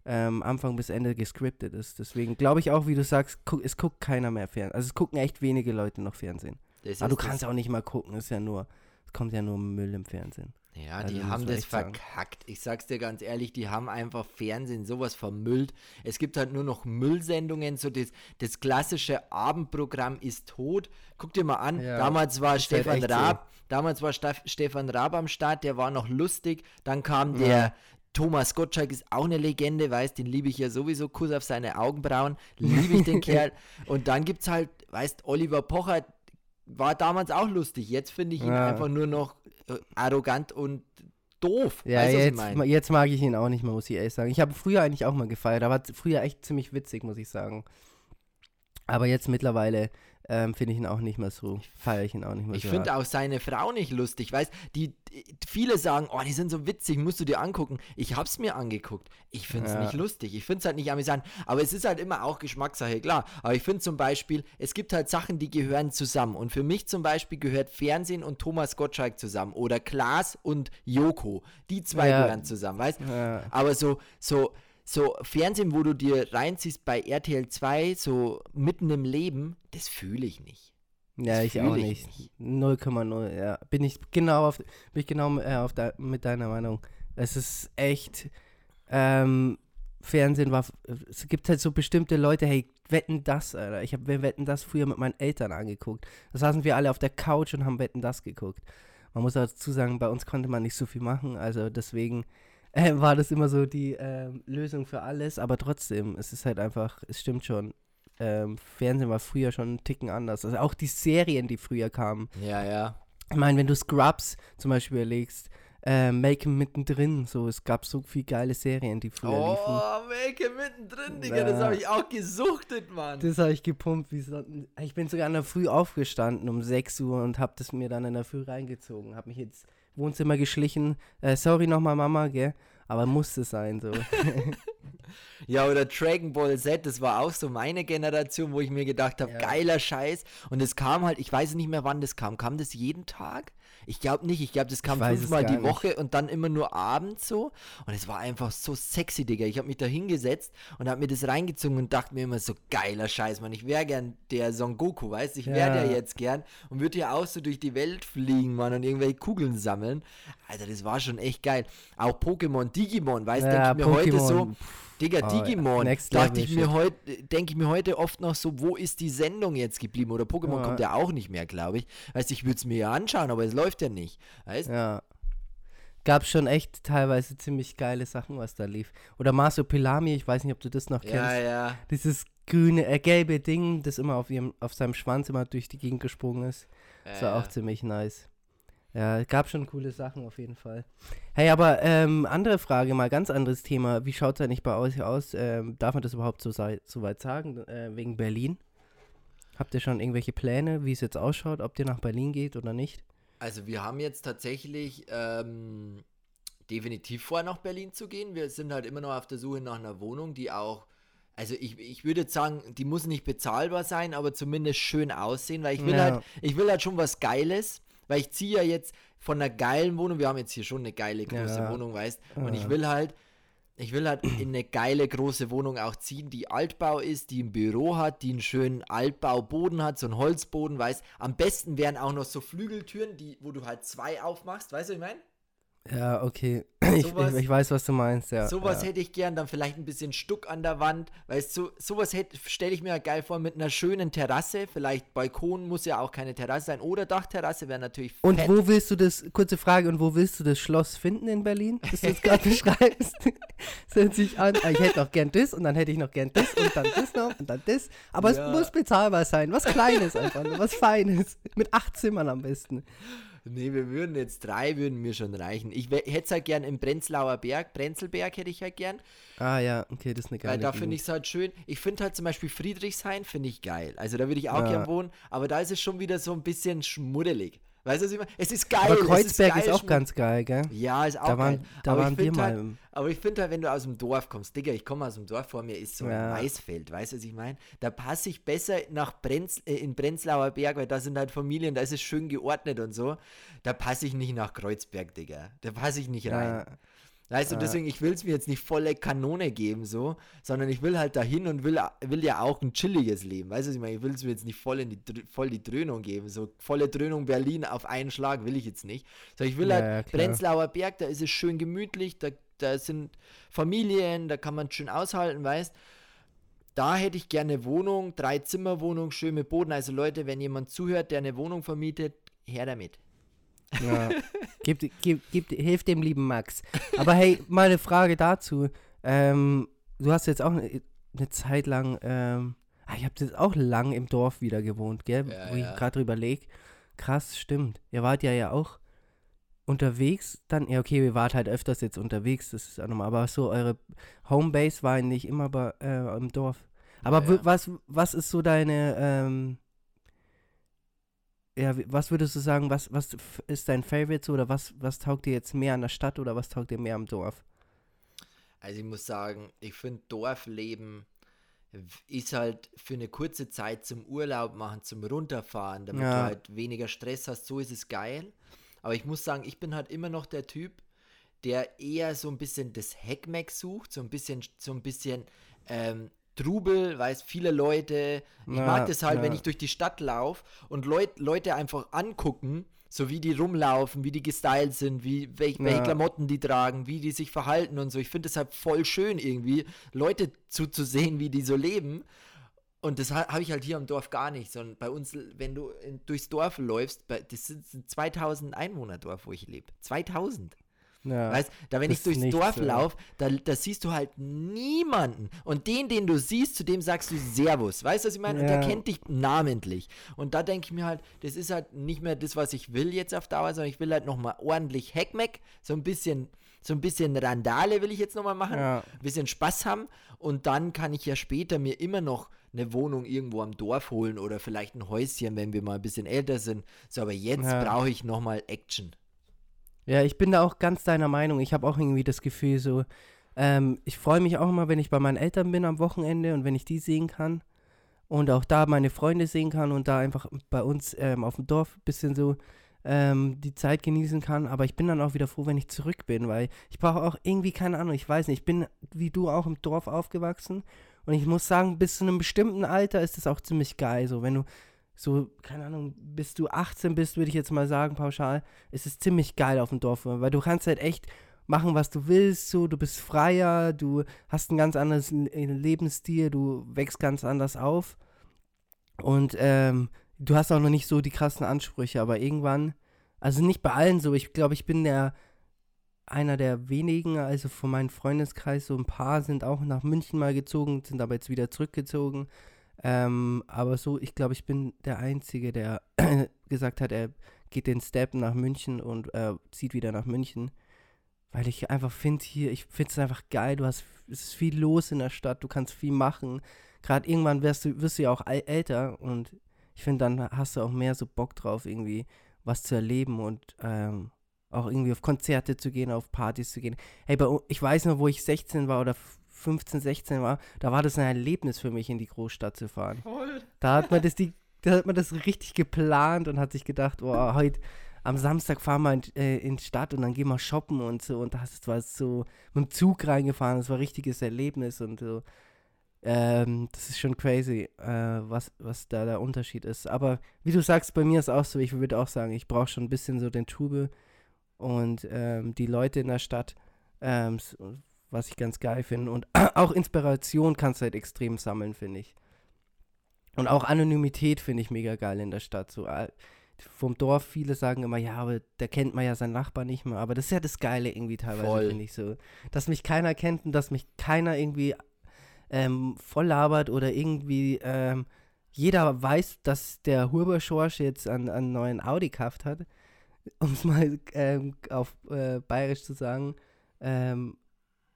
ähm, Anfang bis Ende gescriptet ist. Deswegen glaube ich auch, wie du sagst, guck, es guckt keiner mehr Fernsehen. Also es gucken echt wenige Leute noch Fernsehen. Das Aber du kannst auch nicht mal gucken, ist ja nur, es kommt ja nur Müll im Fernsehen. Ja, Also die haben das echt sagen. verkackt. Ich sag's dir ganz ehrlich, die haben einfach Fernsehen sowas vermüllt. Es gibt halt nur noch Müllsendungen, so das, das klassische Abendprogramm ist tot. Guck dir mal an, Ja, damals war halt Stefan so. Raab, damals war Stef, Stefan Raab am Start, der war noch lustig. Dann kam der Thomas Gottschalk, ist auch eine Legende, weißt, den liebe ich ja sowieso, Kuss auf seine Augenbrauen, liebe ich den (laughs) Kerl. Und dann gibt's halt, weißt, Oliver Pocher war damals auch lustig. Jetzt finde ich ihn Ja. einfach nur noch arrogant und doof. Ja, weißt was ich jetzt, jetzt mag ich ihn auch nicht mehr, muss ich ehrlich sagen. Ich habe früher eigentlich auch mal gefeiert, aber früher echt ziemlich witzig, muss ich sagen. Aber jetzt mittlerweile ähm, finde ich ihn auch nicht mehr so, feiere ich ihn auch nicht mehr Ich so. finde hart. auch seine Frau nicht lustig, weißt die, die viele sagen, oh, die sind so witzig, musst du dir angucken. Ich hab's mir angeguckt. Ich find's Ja. nicht lustig. Ich find's halt nicht amüsant. Aber es ist halt immer auch Geschmackssache, klar. Aber ich finde zum Beispiel, es gibt halt Sachen, die gehören zusammen. Und für mich zum Beispiel gehört Fernsehen und Thomas Gottschalk zusammen. Oder Klaas und Joko. Die zwei Ja. gehören zusammen, weißt Ja. Aber so, so, so Fernsehen, wo du dir reinziehst bei RTL 2, so mitten im Leben, das fühle ich nicht. Ja, Das ich auch ich nicht. nicht. 0,0, ja. Bin ich genau auf, bin ich genau äh, auf de, mit deiner Meinung. Es ist echt, ähm, Fernsehen war, es gibt halt so bestimmte Leute, hey, wetten das, Alter. Ich habe Wetten das früher mit meinen Eltern angeguckt. Da saßen wir alle auf der Couch und haben Wetten das geguckt. Man muss dazu sagen, bei uns konnte man nicht so viel machen, also deswegen äh, (laughs) war das immer so die ähm, Lösung für alles, aber trotzdem, es ist halt einfach, es stimmt schon. Ähm, Fernsehen war früher schon einen Ticken anders. Also auch die Serien, die früher kamen. Ja, ja. Ich meine, wenn du Scrubs zum Beispiel erlegst, äh, Make mittendrin, so, es gab so viele geile Serien, die früher liefen. Oh, Make mittendrin, Digga, das habe ich auch gesuchtet, Mann. Das habe ich gepumpt. Wie so, ich bin sogar in der Früh aufgestanden um 6 Uhr und habe das mir dann in der Früh reingezogen. Habe mich ins Wohnzimmer geschlichen. Äh, sorry nochmal, Mama, gell? Aber musste sein, so. (laughs) Ja, oder Dragon Ball Z, das war auch so meine Generation, wo ich mir gedacht habe, Ja. geiler Scheiß. Und es kam halt, ich weiß nicht mehr, wann das kam. Kam das jeden Tag? Ich glaube nicht. Ich glaube, das kam fünfmal die nicht. Woche und dann immer nur abends so. Und es war einfach so sexy, Digga. Ich habe mich da hingesetzt und habe mir das reingezogen und dachte mir immer so, geiler Scheiß, Mann. Ich wäre gern der Son Goku, weißt du? Ich wäre Ja. der jetzt gern und würde ja auch so durch die Welt fliegen, Mann, und irgendwelche Kugeln sammeln. Alter, das war schon echt geil. Auch Pokémon, Digimon, weißt du, Ja, denke ich mir heute so, Digga, Oh, Digimon, dachte ich mir heute, denke ich mir heute oft noch so, wo ist die Sendung jetzt geblieben? Oder Pokémon Ja. kommt ja auch nicht mehr, glaube ich. Weißt ich würde es mir ja anschauen, aber es läuft ja nicht. Weißt Ja. Gab schon echt teilweise ziemlich geile Sachen, was da lief. Oder Marsupilami, ich weiß nicht, ob du das noch kennst. Ja, ja. Dieses grüne, äh, gelbe Ding, das immer auf, ihrem, auf seinem Schwanz immer durch die Gegend gesprungen ist. Das war ja. auch ziemlich nice. Ja, gab schon coole Sachen auf jeden Fall. Hey, aber ähm, andere Frage, mal ganz anderes Thema. Wie schaut es eigentlich bei euch aus? Ähm, darf man das überhaupt so, so weit sagen, äh, wegen Berlin? Habt ihr schon irgendwelche Pläne, wie es jetzt ausschaut, ob ihr nach Berlin geht oder nicht? Also wir haben jetzt tatsächlich ähm, definitiv vor, nach Berlin zu gehen. Wir sind halt immer noch auf der Suche nach einer Wohnung, die auch also ich, ich würde sagen, die muss nicht bezahlbar sein, aber zumindest schön aussehen, weil ich will Ja. halt, ich will halt schon was Geiles, weil ich ziehe ja jetzt von einer geilen Wohnung, wir haben jetzt hier schon eine geile große Ja. Wohnung, weißt, und ich will halt, ich will halt in eine geile große Wohnung auch ziehen, die Altbau ist, die ein Büro hat, die einen schönen Altbauboden hat, so einen Holzboden, weißt. Am besten wären auch noch so Flügeltüren, die, wo du halt zwei aufmachst, weißt du, was ich meine? Ja, okay. (clears throat) Ich, Sowas- ich weiß, was du meinst, ja. sowas ja. hätte ich gern, dann vielleicht ein bisschen Stuck an der Wand, weißt so, sowas stelle ich mir ja geil vor mit einer schönen Terrasse, vielleicht Balkon muss ja auch keine Terrasse sein oder Dachterrasse wäre natürlich Und fett. wo willst du das, kurze Frage, und wo willst du das Schloss finden in Berlin, das du jetzt gerade (laughs) beschreibst? (laughs) Hört sich an, ah, ich hätte noch gern das und dann hätte ich noch gern das und dann das noch und dann das. Aber Ja. es muss bezahlbar sein, was Kleines einfach, was Feines. Mit acht Zimmern am besten. Nee, wir würden jetzt drei, würden mir schon reichen. Ich hätte es halt gern im Prenzlauer Berg, Prenzlberg hätte ich halt gern, Ah ja, okay, das ist eine geile weil da finde ich es halt schön. Ich finde halt zum Beispiel Friedrichshain, finde ich geil. Also da würde ich auch Ja. gern wohnen, aber da ist es schon wieder so ein bisschen schmuddelig. Weißt du, was ich meine? Es ist geil. Aber es Kreuzberg ist, geil, auch schmudd- ganz geil, gell? Ja, ist auch Da waren, geil. da aber waren ich wir mal. Halt, aber ich finde halt, wenn du aus dem Dorf kommst, Digga, ich komme aus dem Dorf, vor mir ist so ein Ja. Maisfeld, weißt du, was ich meine? Da passe ich besser nach Brenz, äh, in Prenzlauer Berg, weil da sind halt Familien, da ist es schön geordnet und so. Da passe ich nicht nach Kreuzberg, Digga. Da passe ich nicht rein. Ja, Weißt du, Ja. deswegen, ich will es mir jetzt nicht volle Kanone geben, so, sondern ich will halt dahin und will, will ja auch ein chilliges Leben. Weißt du, was ich meine? Ich will es mir jetzt nicht voll, in die, voll die Dröhnung geben. So volle Dröhnung Berlin auf einen Schlag will ich jetzt nicht. So, ich will Ja, halt ja. Prenzlauer Berg, da ist es schön gemütlich, da, da sind Familien, da kann man schön aushalten, weißt da hätte ich gerne Wohnung, drei Zimmer Wohnung, schön mit Boden. Also Leute, wenn jemand zuhört, der eine Wohnung vermietet, her damit. Ja. (laughs) Gib, gib, gib, hilf dem lieben Max. Aber hey, mal eine Frage dazu. Ähm, du hast jetzt auch eine, eine Zeit lang, ähm, ah, ich habe jetzt auch lang im Dorf wieder gewohnt, gell? Ja, Wo ja. ich gerade drüber leg. Krass, stimmt. Ihr wart ja ja auch unterwegs, dann, ja okay, wir wart halt öfters jetzt unterwegs, das ist auch normal, aber so eure Homebase war nicht immer bei, äh, im Dorf. Aber ja. was, was ist so deine, ähm, ja, was würdest du sagen, was, was ist dein Favorite so, oder was, was taugt dir jetzt mehr an der Stadt oder was taugt dir mehr am Dorf? Also ich muss sagen, ich finde Dorfleben ist halt für eine kurze Zeit zum Urlaub machen, zum Runterfahren, damit Ja. du halt weniger Stress hast, so ist es geil. Aber ich muss sagen, ich bin halt immer noch der Typ, der eher so ein bisschen das Hackmack sucht, so ein bisschen, so ein bisschen ähm, Trubel, weiß viele Leute. Ich Ja, mag das halt, wenn ja. ich durch die Stadt laufe und Leut, Leute einfach angucken, so wie die rumlaufen, wie die gestylt sind, wie welch, welche Ja. Klamotten die tragen, wie die sich verhalten und so. Ich finde es halt voll schön irgendwie, Leute zuzusehen, wie die so leben. Und das ha- habe ich halt hier im Dorf gar nicht, sondern bei uns, wenn du in, durchs Dorf läufst, bei, das sind, sind 2000 Einwohner Dorf, wo ich lebe. 2000. Ja. Weißt da wenn ich durchs nichts, Dorf ja. laufe, da, da siehst du halt niemanden. Und den, den du siehst, zu dem sagst du Servus. Weißt du, was ich meine? Und der Ja. kennt dich namentlich. Und da denke ich mir halt, das ist halt nicht mehr das, was ich will jetzt auf Dauer, sondern ich will halt nochmal ordentlich Heckmeck, so ein bisschen, so ein bisschen Randale will ich jetzt nochmal machen, Ja. ein bisschen Spaß haben. Und dann kann ich ja später mir immer noch eine Wohnung irgendwo am Dorf holen oder vielleicht ein Häuschen, wenn wir mal ein bisschen älter sind. So, aber jetzt Ja. brauche ich nochmal Action. Ja, ich bin da auch ganz deiner Meinung. Ich habe auch irgendwie das Gefühl so, ähm, ich freue mich auch immer, wenn ich bei meinen Eltern bin am Wochenende und wenn ich die sehen kann und auch da meine Freunde sehen kann und da einfach bei uns ähm, auf dem Dorf ein bisschen so ähm, die Zeit genießen kann. Aber ich bin dann auch wieder froh, wenn ich zurück bin, weil ich brauche auch irgendwie, keine Ahnung, ich weiß nicht, ich bin wie du auch im Dorf aufgewachsen und ich muss sagen, bis zu einem bestimmten Alter ist es auch ziemlich geil, so wenn du so, keine Ahnung, bis du 18 bist, würde ich jetzt mal sagen, pauschal, ist es ziemlich geil auf dem Dorf, weil du kannst halt echt machen, was du willst, so, du bist freier, du hast ein ganz anderes Le- Lebensstil, du wächst ganz anders auf und ähm, du hast auch noch nicht so die krassen Ansprüche, aber irgendwann, also nicht bei allen so, ich glaube, ich bin der einer der wenigen, also von meinem Freundeskreis, so ein paar sind auch nach München mal gezogen, sind aber jetzt wieder zurückgezogen. Ähm, aber so, ich glaube, ich bin der Einzige, der (clears throat) gesagt hat, er geht den Step nach München und äh, zieht wieder nach München. Weil ich einfach finde hier, ich finde es einfach geil, du hast, es ist viel los in der Stadt, du kannst viel machen. Gerade irgendwann wirst du, wirst du ja auch äl- älter und ich finde, dann hast du auch mehr so Bock drauf, irgendwie was zu erleben und ähm, auch irgendwie auf Konzerte zu gehen, auf Partys zu gehen. Hey, bei, ich weiß noch, wo ich 16 war oder 15, 16 war, da war das ein Erlebnis für mich, in die Großstadt zu fahren. Voll. Da hat man das, die, da hat man das richtig geplant und hat sich gedacht, oh, heute am Samstag fahren wir in, äh, in die Stadt und dann gehen wir shoppen und so. Und da hast du so mit dem Zug reingefahren. Das war ein richtiges Erlebnis und so. Ähm, das ist schon crazy, äh, was, was da der Unterschied ist. Aber wie du sagst, bei mir ist auch so, ich würde auch sagen, ich brauche schon ein bisschen so den Trubel und ähm, die Leute in der Stadt, ähm, was ich ganz geil finde. Und (clears throat) auch Inspiration kannst du halt extrem sammeln, finde ich. Und auch Anonymität finde ich mega geil in der Stadt. So, vom Dorf, viele sagen immer, ja, aber da kennt man ja seinen Nachbar nicht mehr. Aber das ist ja das Geile irgendwie teilweise, finde ich so. Dass mich keiner kennt und dass mich keiner irgendwie ähm, voll labert oder irgendwie ähm, jeder weiß, dass der Huber Schorsch jetzt einen, einen neuen Audi gekauft hat, (laughs) um es mal ähm, auf äh, bayerisch zu sagen. Ähm,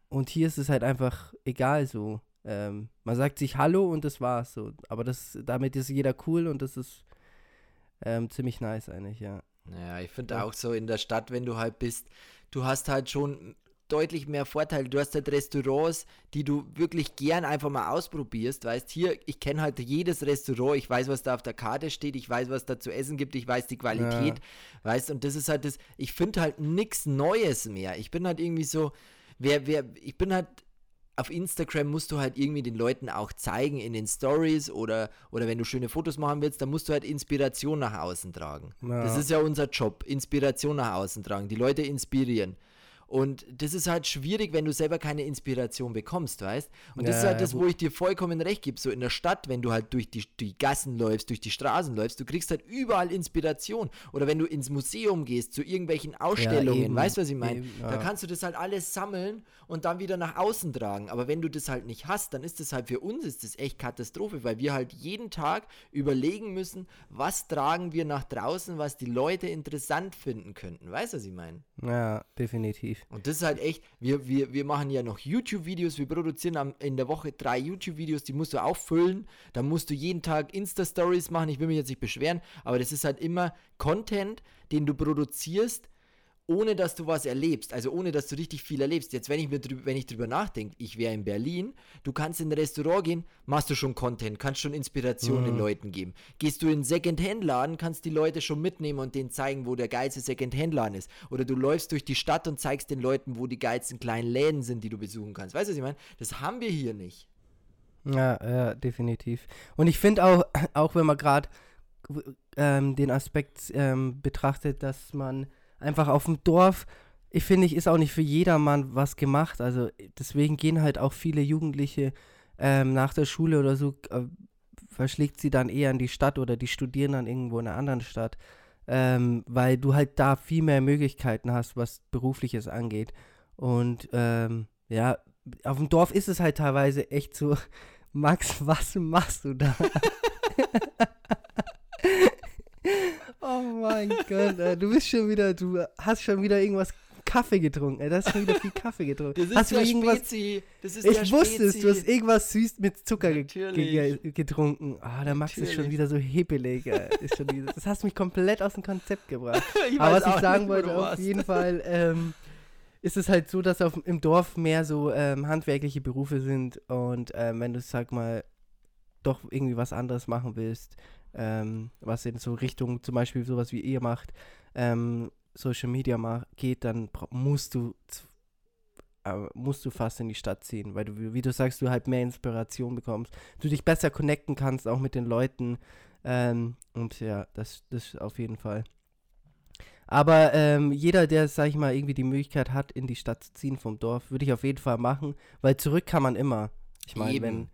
und hier ist es halt einfach egal so. Ähm, man sagt sich Hallo und das war's so. Aber das, damit ist jeder cool und das ist ähm, ziemlich nice eigentlich, ja. Ja, ich finde auch so in der Stadt, wenn du halt bist, du hast halt schon deutlich mehr Vorteile. Du hast halt Restaurants, die du wirklich gern einfach mal ausprobierst. Weißt, hier, ich kenne halt jedes Restaurant, ich weiß, was da auf der Karte steht, ich weiß, was da zu essen gibt, ich weiß die Qualität, ja. weißt, und das ist halt das, ich finde halt nichts Neues mehr. Ich bin halt irgendwie so, wer, wer, ich bin halt auf Instagram musst du halt irgendwie den Leuten auch zeigen in den Stories oder, oder wenn du schöne Fotos machen willst, dann musst du halt Inspiration nach außen tragen. Ja. Das ist ja unser Job, Inspiration nach außen tragen, die Leute inspirieren. Und das ist halt schwierig, wenn du selber keine Inspiration bekommst, weißt? Und das ja, ist halt das, wo ich dir vollkommen recht gebe. So in der Stadt, wenn du halt durch die, die Gassen läufst, durch die Straßen läufst, du kriegst halt überall Inspiration. Oder wenn du ins Museum gehst, zu irgendwelchen Ausstellungen, ja, weißt du, was ich meine? Ja. Da kannst du das halt alles sammeln und dann wieder nach außen tragen. Aber wenn du das halt nicht hast, dann ist das halt für uns ist das echt Katastrophe, weil wir halt jeden Tag überlegen müssen, was tragen wir nach draußen, was die Leute interessant finden könnten. Weißt du, was ich meine? Ja, definitiv. Und das ist halt echt, wir, wir, wir machen ja noch YouTube-Videos, wir produzieren am, in der Woche drei YouTube-Videos, die musst du auffüllen. Da musst du jeden Tag Insta-Stories machen. Ich will mich jetzt nicht beschweren, aber das ist halt immer Content, den du produzierst, ohne dass du was erlebst, also ohne dass du richtig viel erlebst. Jetzt, wenn ich mir drüber, wenn ich drüber nachdenke, ich wäre in Berlin, du kannst in ein Restaurant gehen, machst du schon Content, kannst schon Inspiration mhm. den Leuten geben. Gehst du in einen Second-Hand-Laden, kannst die Leute schon mitnehmen und denen zeigen, wo der geilste Second-Hand-Laden ist. Oder du läufst durch die Stadt und zeigst den Leuten, wo die geilsten kleinen Läden sind, die du besuchen kannst. Weißt du, was ich meine? Das haben wir hier nicht. Ja, ja, definitiv. Und ich finde auch, auch wenn man gerade ähm, den Aspekt ähm, betrachtet, dass man einfach auf dem Dorf, ich finde, ich ist auch nicht für jedermann was gemacht. Also deswegen gehen halt auch viele Jugendliche ähm, nach der Schule oder so, äh, verschlägt sie dann eher in die Stadt oder die studieren dann irgendwo in einer anderen Stadt. Ähm, weil du halt da viel mehr Möglichkeiten hast, was berufliches angeht. Und ähm, ja, auf dem Dorf ist es halt teilweise echt so, (laughs) Max, was machst du da? (laughs) (laughs) Oh mein Gott, ey, du bist schon wieder, du hast schon wieder irgendwas Kaffee getrunken. Ey, du hast schon wieder viel Kaffee getrunken. Das ist hast der irgendwas, Spezi. Das ist ich wusste es, du hast irgendwas süß mit Zucker ge getrunken. Ah, oh, der Max Natürlich. ist schon wieder so. Wieder, das hast mich komplett aus dem Konzept gebracht. (laughs) Aber was ich sagen nicht, wollte, auf jeden Fall ähm, ist es halt so, dass auf, im Dorf mehr so ähm, handwerkliche Berufe sind und ähm, wenn du, sag mal, doch irgendwie was anderes machen willst, ähm, was in so Richtung zum Beispiel sowas wie ihr macht, ähm, Social Media geht, dann musst du äh, musst du fast in die Stadt ziehen, weil du, wie du sagst, du halt mehr Inspiration bekommst, du dich besser connecten kannst, auch mit den Leuten. Ähm, und ja, das, das auf jeden Fall. Aber ähm, jeder, der, sag ich mal, irgendwie die Möglichkeit hat, in die Stadt zu ziehen vom Dorf, würde ich auf jeden Fall machen, weil zurück kann man immer. Ich meine, wenn,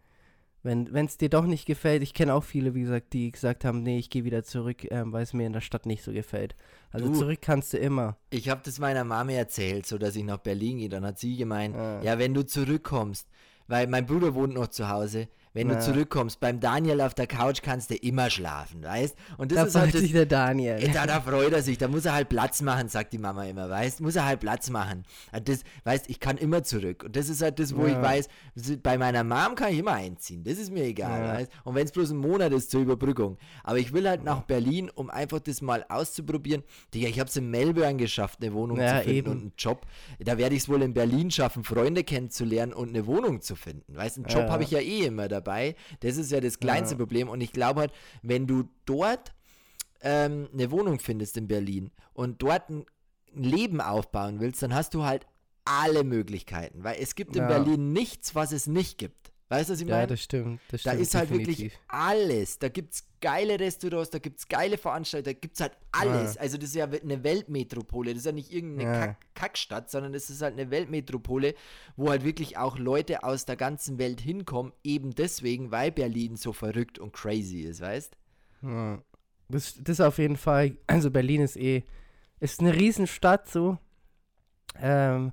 wenn es dir doch nicht gefällt, ich kenne auch viele, wie gesagt, die gesagt haben, nee, ich gehe wieder zurück, ähm, weil es mir in der Stadt nicht so gefällt. Also du, zurück kannst du immer. Ich habe das meiner Mama erzählt, so dass ich nach Berlin gehe. Dann hat sie gemeint, ah. ja, wenn du zurückkommst, weil mein Bruder wohnt noch zu Hause, wenn Na. du zurückkommst. Beim Daniel auf der Couch kannst du immer schlafen, weißt? Und das Da ist halt freut das, sich der Daniel. Ey, da, da freut er sich, da muss er halt Platz machen, sagt die Mama immer, weißt? Muss er halt Platz machen. Das, weißt, ich kann immer zurück. Und das ist halt das, wo Ja. ich weiß, bei meiner Mom kann ich immer einziehen. Das ist mir egal, Ja. weißt? Und wenn es bloß ein Monat ist zur Überbrückung. Aber ich will halt nach Berlin, um einfach das mal auszuprobieren. Digga, ich habe es in Melbourne geschafft, eine Wohnung Ja, zu finden eben. und einen Job. Da werde ich es wohl in Berlin schaffen, Freunde kennenzulernen und eine Wohnung zu finden. Weißt, einen Job Ja. habe ich ja eh immer dabei. Das ist ja das kleinste Problem. Und ich glaube halt, wenn du dort ähm, eine Wohnung findest in Berlin und dort ein Leben aufbauen willst, dann hast du halt alle Möglichkeiten. Weil es gibt in Ja. Berlin nichts, was es nicht gibt. Weißt du, was ich Ja, meine? das stimmt. Das Da stimmt ist halt wirklich alles. Da gibt es geile Restaurants, da gibt es geile Veranstaltungen, da gibt es halt alles. Ja. Also das ist ja eine Weltmetropole. Das ist ja nicht irgendeine Ja. Kack Kackstadt, sondern es ist halt eine Weltmetropole, wo halt wirklich auch Leute aus der ganzen Welt hinkommen, eben deswegen, weil Berlin so verrückt und crazy ist, weißt? Ja. Das, das auf jeden Fall, (clears throat) also Berlin ist eh, ist eine Riesenstadt so. Ähm,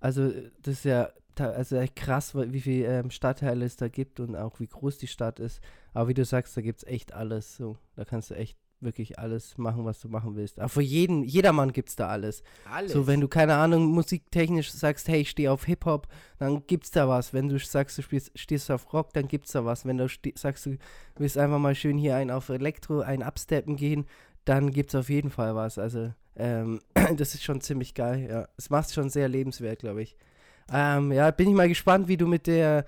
also das ist ja also echt krass, wie viele ähm, Stadtteile es da gibt und auch wie groß die Stadt ist. Aber wie du sagst, da gibt es echt alles so. Da kannst du echt wirklich alles machen, was du machen willst. Aber für jeden, jedermann gibt es da alles. Alles. So, wenn du, keine Ahnung, musiktechnisch sagst, hey, ich stehe auf Hip-Hop, dann gibt's da was. Wenn du sagst, du spielst, stehst auf Rock, dann gibt's da was. Wenn du sagst, du willst einfach mal schön hier ein auf Elektro, ein Absteppen gehen, dann gibt's auf jeden Fall was. Also, ähm, (clears throat) das ist schon ziemlich geil, ja. Es macht schon sehr lebenswert, glaube ich. Ähm, ja, bin ich mal gespannt, wie du mit der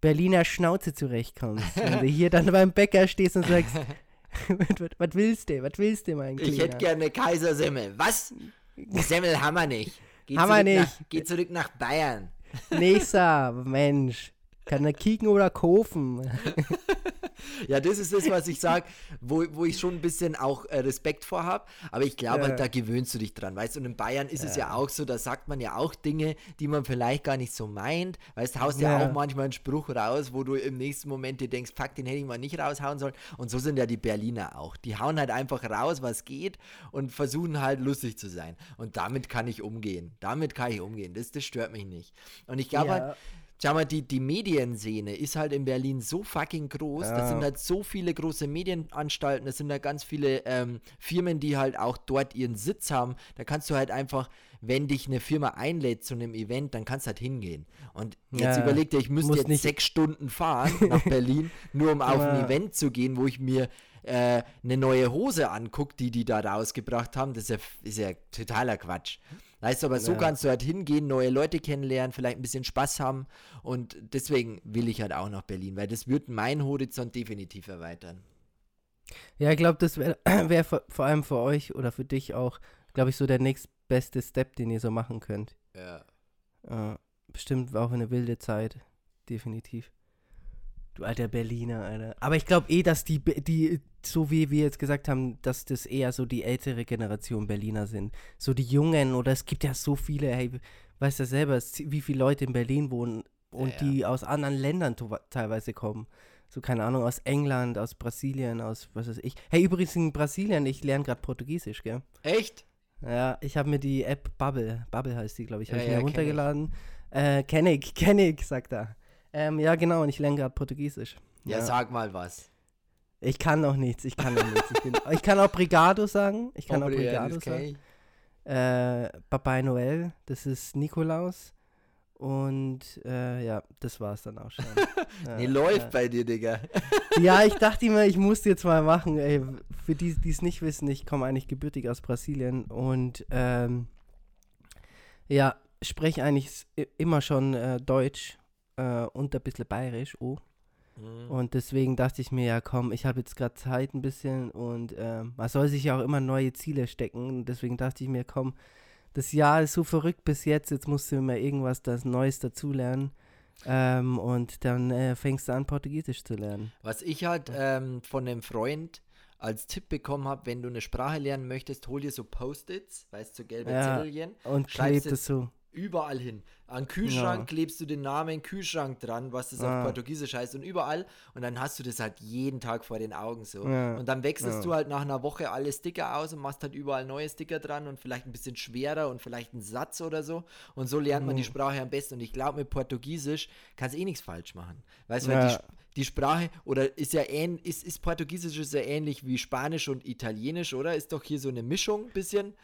Berliner Schnauze zurechtkommst. Wenn du hier dann beim Bäcker stehst und sagst, (laughs) was, willst du, was willst du, mein ich hätte Kleiner? gerne eine Kaisersemmel. Was? Semmel haben wir nicht. Geh Haben wir zurück nicht. Nach, geh zurück nach Bayern. Nächster, Mensch. Kann er kicken oder kaufen? (laughs) Ja, das ist das, was ich sage, wo, wo ich schon ein bisschen auch äh, Respekt vor habe. Aber ich glaube, Ja. halt, da gewöhnst du dich dran. Weißt du, und in Bayern ist es ja auch so, da sagt man ja auch Dinge, die man vielleicht gar nicht so meint. Weißt du, haust ja. Ja. auch manchmal einen Spruch raus, wo du im nächsten Moment dir denkst, fuck, den hätte ich mal nicht raushauen sollen. Und so sind ja die Berliner auch. Die hauen halt einfach raus, was geht und versuchen halt lustig zu sein. Und damit kann ich umgehen. Damit kann ich umgehen. Das, das stört mich nicht. Und ich glaube Ja. halt, Schau mal, die, die Medienszene ist halt in Berlin so fucking groß. Da Ja. sind halt so viele große Medienanstalten, da sind da ganz viele ähm, Firmen, die halt auch dort ihren Sitz haben. Da kannst du halt einfach, wenn dich eine Firma einlädt zu einem Event, dann kannst du halt hingehen. Und jetzt Ja, überleg dir, ich müsste muss jetzt nicht- sechs Stunden fahren (laughs) nach Berlin, nur um auf ein Ja. Event zu gehen, wo ich mir äh, eine neue Hose angucke, die die da rausgebracht haben. Das ist ja, ist ja totaler Quatsch. Weißt du, aber so Ja. kannst du halt hingehen, neue Leute kennenlernen, vielleicht ein bisschen Spaß haben. Und deswegen will ich halt auch nach Berlin, weil das wird meinen Horizont definitiv erweitern. Ja, ich glaube, das wäre (clears throat) wär vor, vor allem für euch oder für dich auch, glaube ich, so der nächstbeste Step, den ihr so machen könnt. Ja. Äh, bestimmt auch eine wilde Zeit. Definitiv. Du alter Berliner, Alter. Aber ich glaube eh, dass die, die, so wie wir jetzt gesagt haben, dass das eher so die ältere Generation Berliner sind. So die Jungen, oder es gibt ja so viele, hey, weißt du selber, wie viele Leute in Berlin wohnen und Ja, ja. die aus anderen Ländern teilweise kommen. So, keine Ahnung, aus England, aus Brasilien, aus was weiß ich. Hey, übrigens in Brasilien, ich lerne gerade Portugiesisch, gell? Echt? Ja, ich habe mir die App Bubble, Bubble heißt die, glaube ich, habe Ja, ich mir ja, kenn runtergeladen. Äh, kenn ich, kenn ich, sagt er. Ähm, ja, genau, und ich lerne gerade Portugiesisch. Ja, sag mal was. Ich kann noch nichts, ich kann noch nichts. Ich, bin, ich kann auch Brigado sagen. Ich kann auch ja, Brigado sagen. Äh, Papai Noel, das ist Nikolaus. Und äh, ja, das war's dann auch schon. (laughs) ja, Nee, läuft bei dir, Digga. (laughs) ja, ich dachte immer, ich muss jetzt mal machen. Ey, für die, die es nicht wissen, ich komme eigentlich gebürtig aus Brasilien und ähm, ja, spreche eigentlich immer schon äh, Deutsch äh, und ein bisschen Bayerisch. Oh. Mhm. Und deswegen dachte ich mir, ja komm, ich habe jetzt gerade Zeit ein bisschen und ähm, man soll sich ja auch immer neue Ziele stecken. Und deswegen dachte ich mir, komm, das Jahr ist so verrückt bis jetzt, jetzt musst du immer irgendwas das Neues dazulernen. Ähm, und dann äh, fängst du an, Portugiesisch zu lernen. Was ich halt ähm, von einem Freund als Tipp bekommen habe, wenn du eine Sprache lernen möchtest, hol dir so Post-its, weißt du, so gelbe Ja. Zettelchen, Und jetzt es so. Überall hin. An Kühlschrank Ja. klebst du den Namen Kühlschrank dran, was das Ah. auf Portugiesisch heißt und überall und dann hast du das halt jeden Tag vor den Augen so. Ja. Und dann wechselst Ja. du halt nach einer Woche alle Sticker aus und machst halt überall neue Sticker dran und vielleicht ein bisschen schwerer und vielleicht einen Satz oder so. Und so lernt man die Mhm. Sprache am besten. Und ich glaube, mit Portugiesisch kannst du eh nichts falsch machen. Weißt du, die, die Sprache, oder ist ja ähn, ist, ist Portugiesisch ist ja ähnlich wie Spanisch und Italienisch, oder? Ist doch hier so eine Mischung ein bisschen.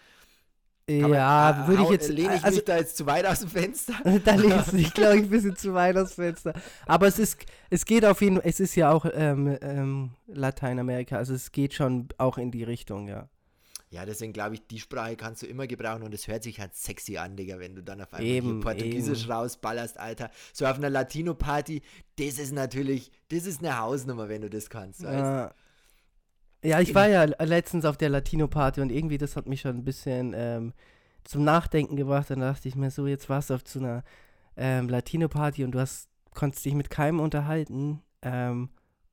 Kann ja, man- würde ich jetzt. Lehne ich also, mich da jetzt zu weit aus dem Fenster? (laughs) da lehnst (laughs) du dich, glaube ich, ein bisschen zu weit aus dem Fenster. Aber es ist, es geht auf jeden Fall, es ist ja auch ähm, ähm, Lateinamerika, also es geht schon auch in die Richtung, ja. Ja, deswegen glaube ich, die Sprache kannst du immer gebrauchen und es hört sich halt sexy an, Digga, wenn du dann auf einmal Eben, hier Portugiesisch eben. rausballerst, Alter. So auf einer Latino-Party, das ist natürlich, das ist eine Hausnummer, wenn du das kannst, weißt Ja. Ja, ich war ja letztens auf der Latino-Party und irgendwie das hat mich schon ein bisschen ähm, zum Nachdenken gebracht. Dann dachte ich mir so, jetzt warst du auf zu einer ähm, Latino-Party und du hast, konntest dich mit keinem unterhalten. Ähm,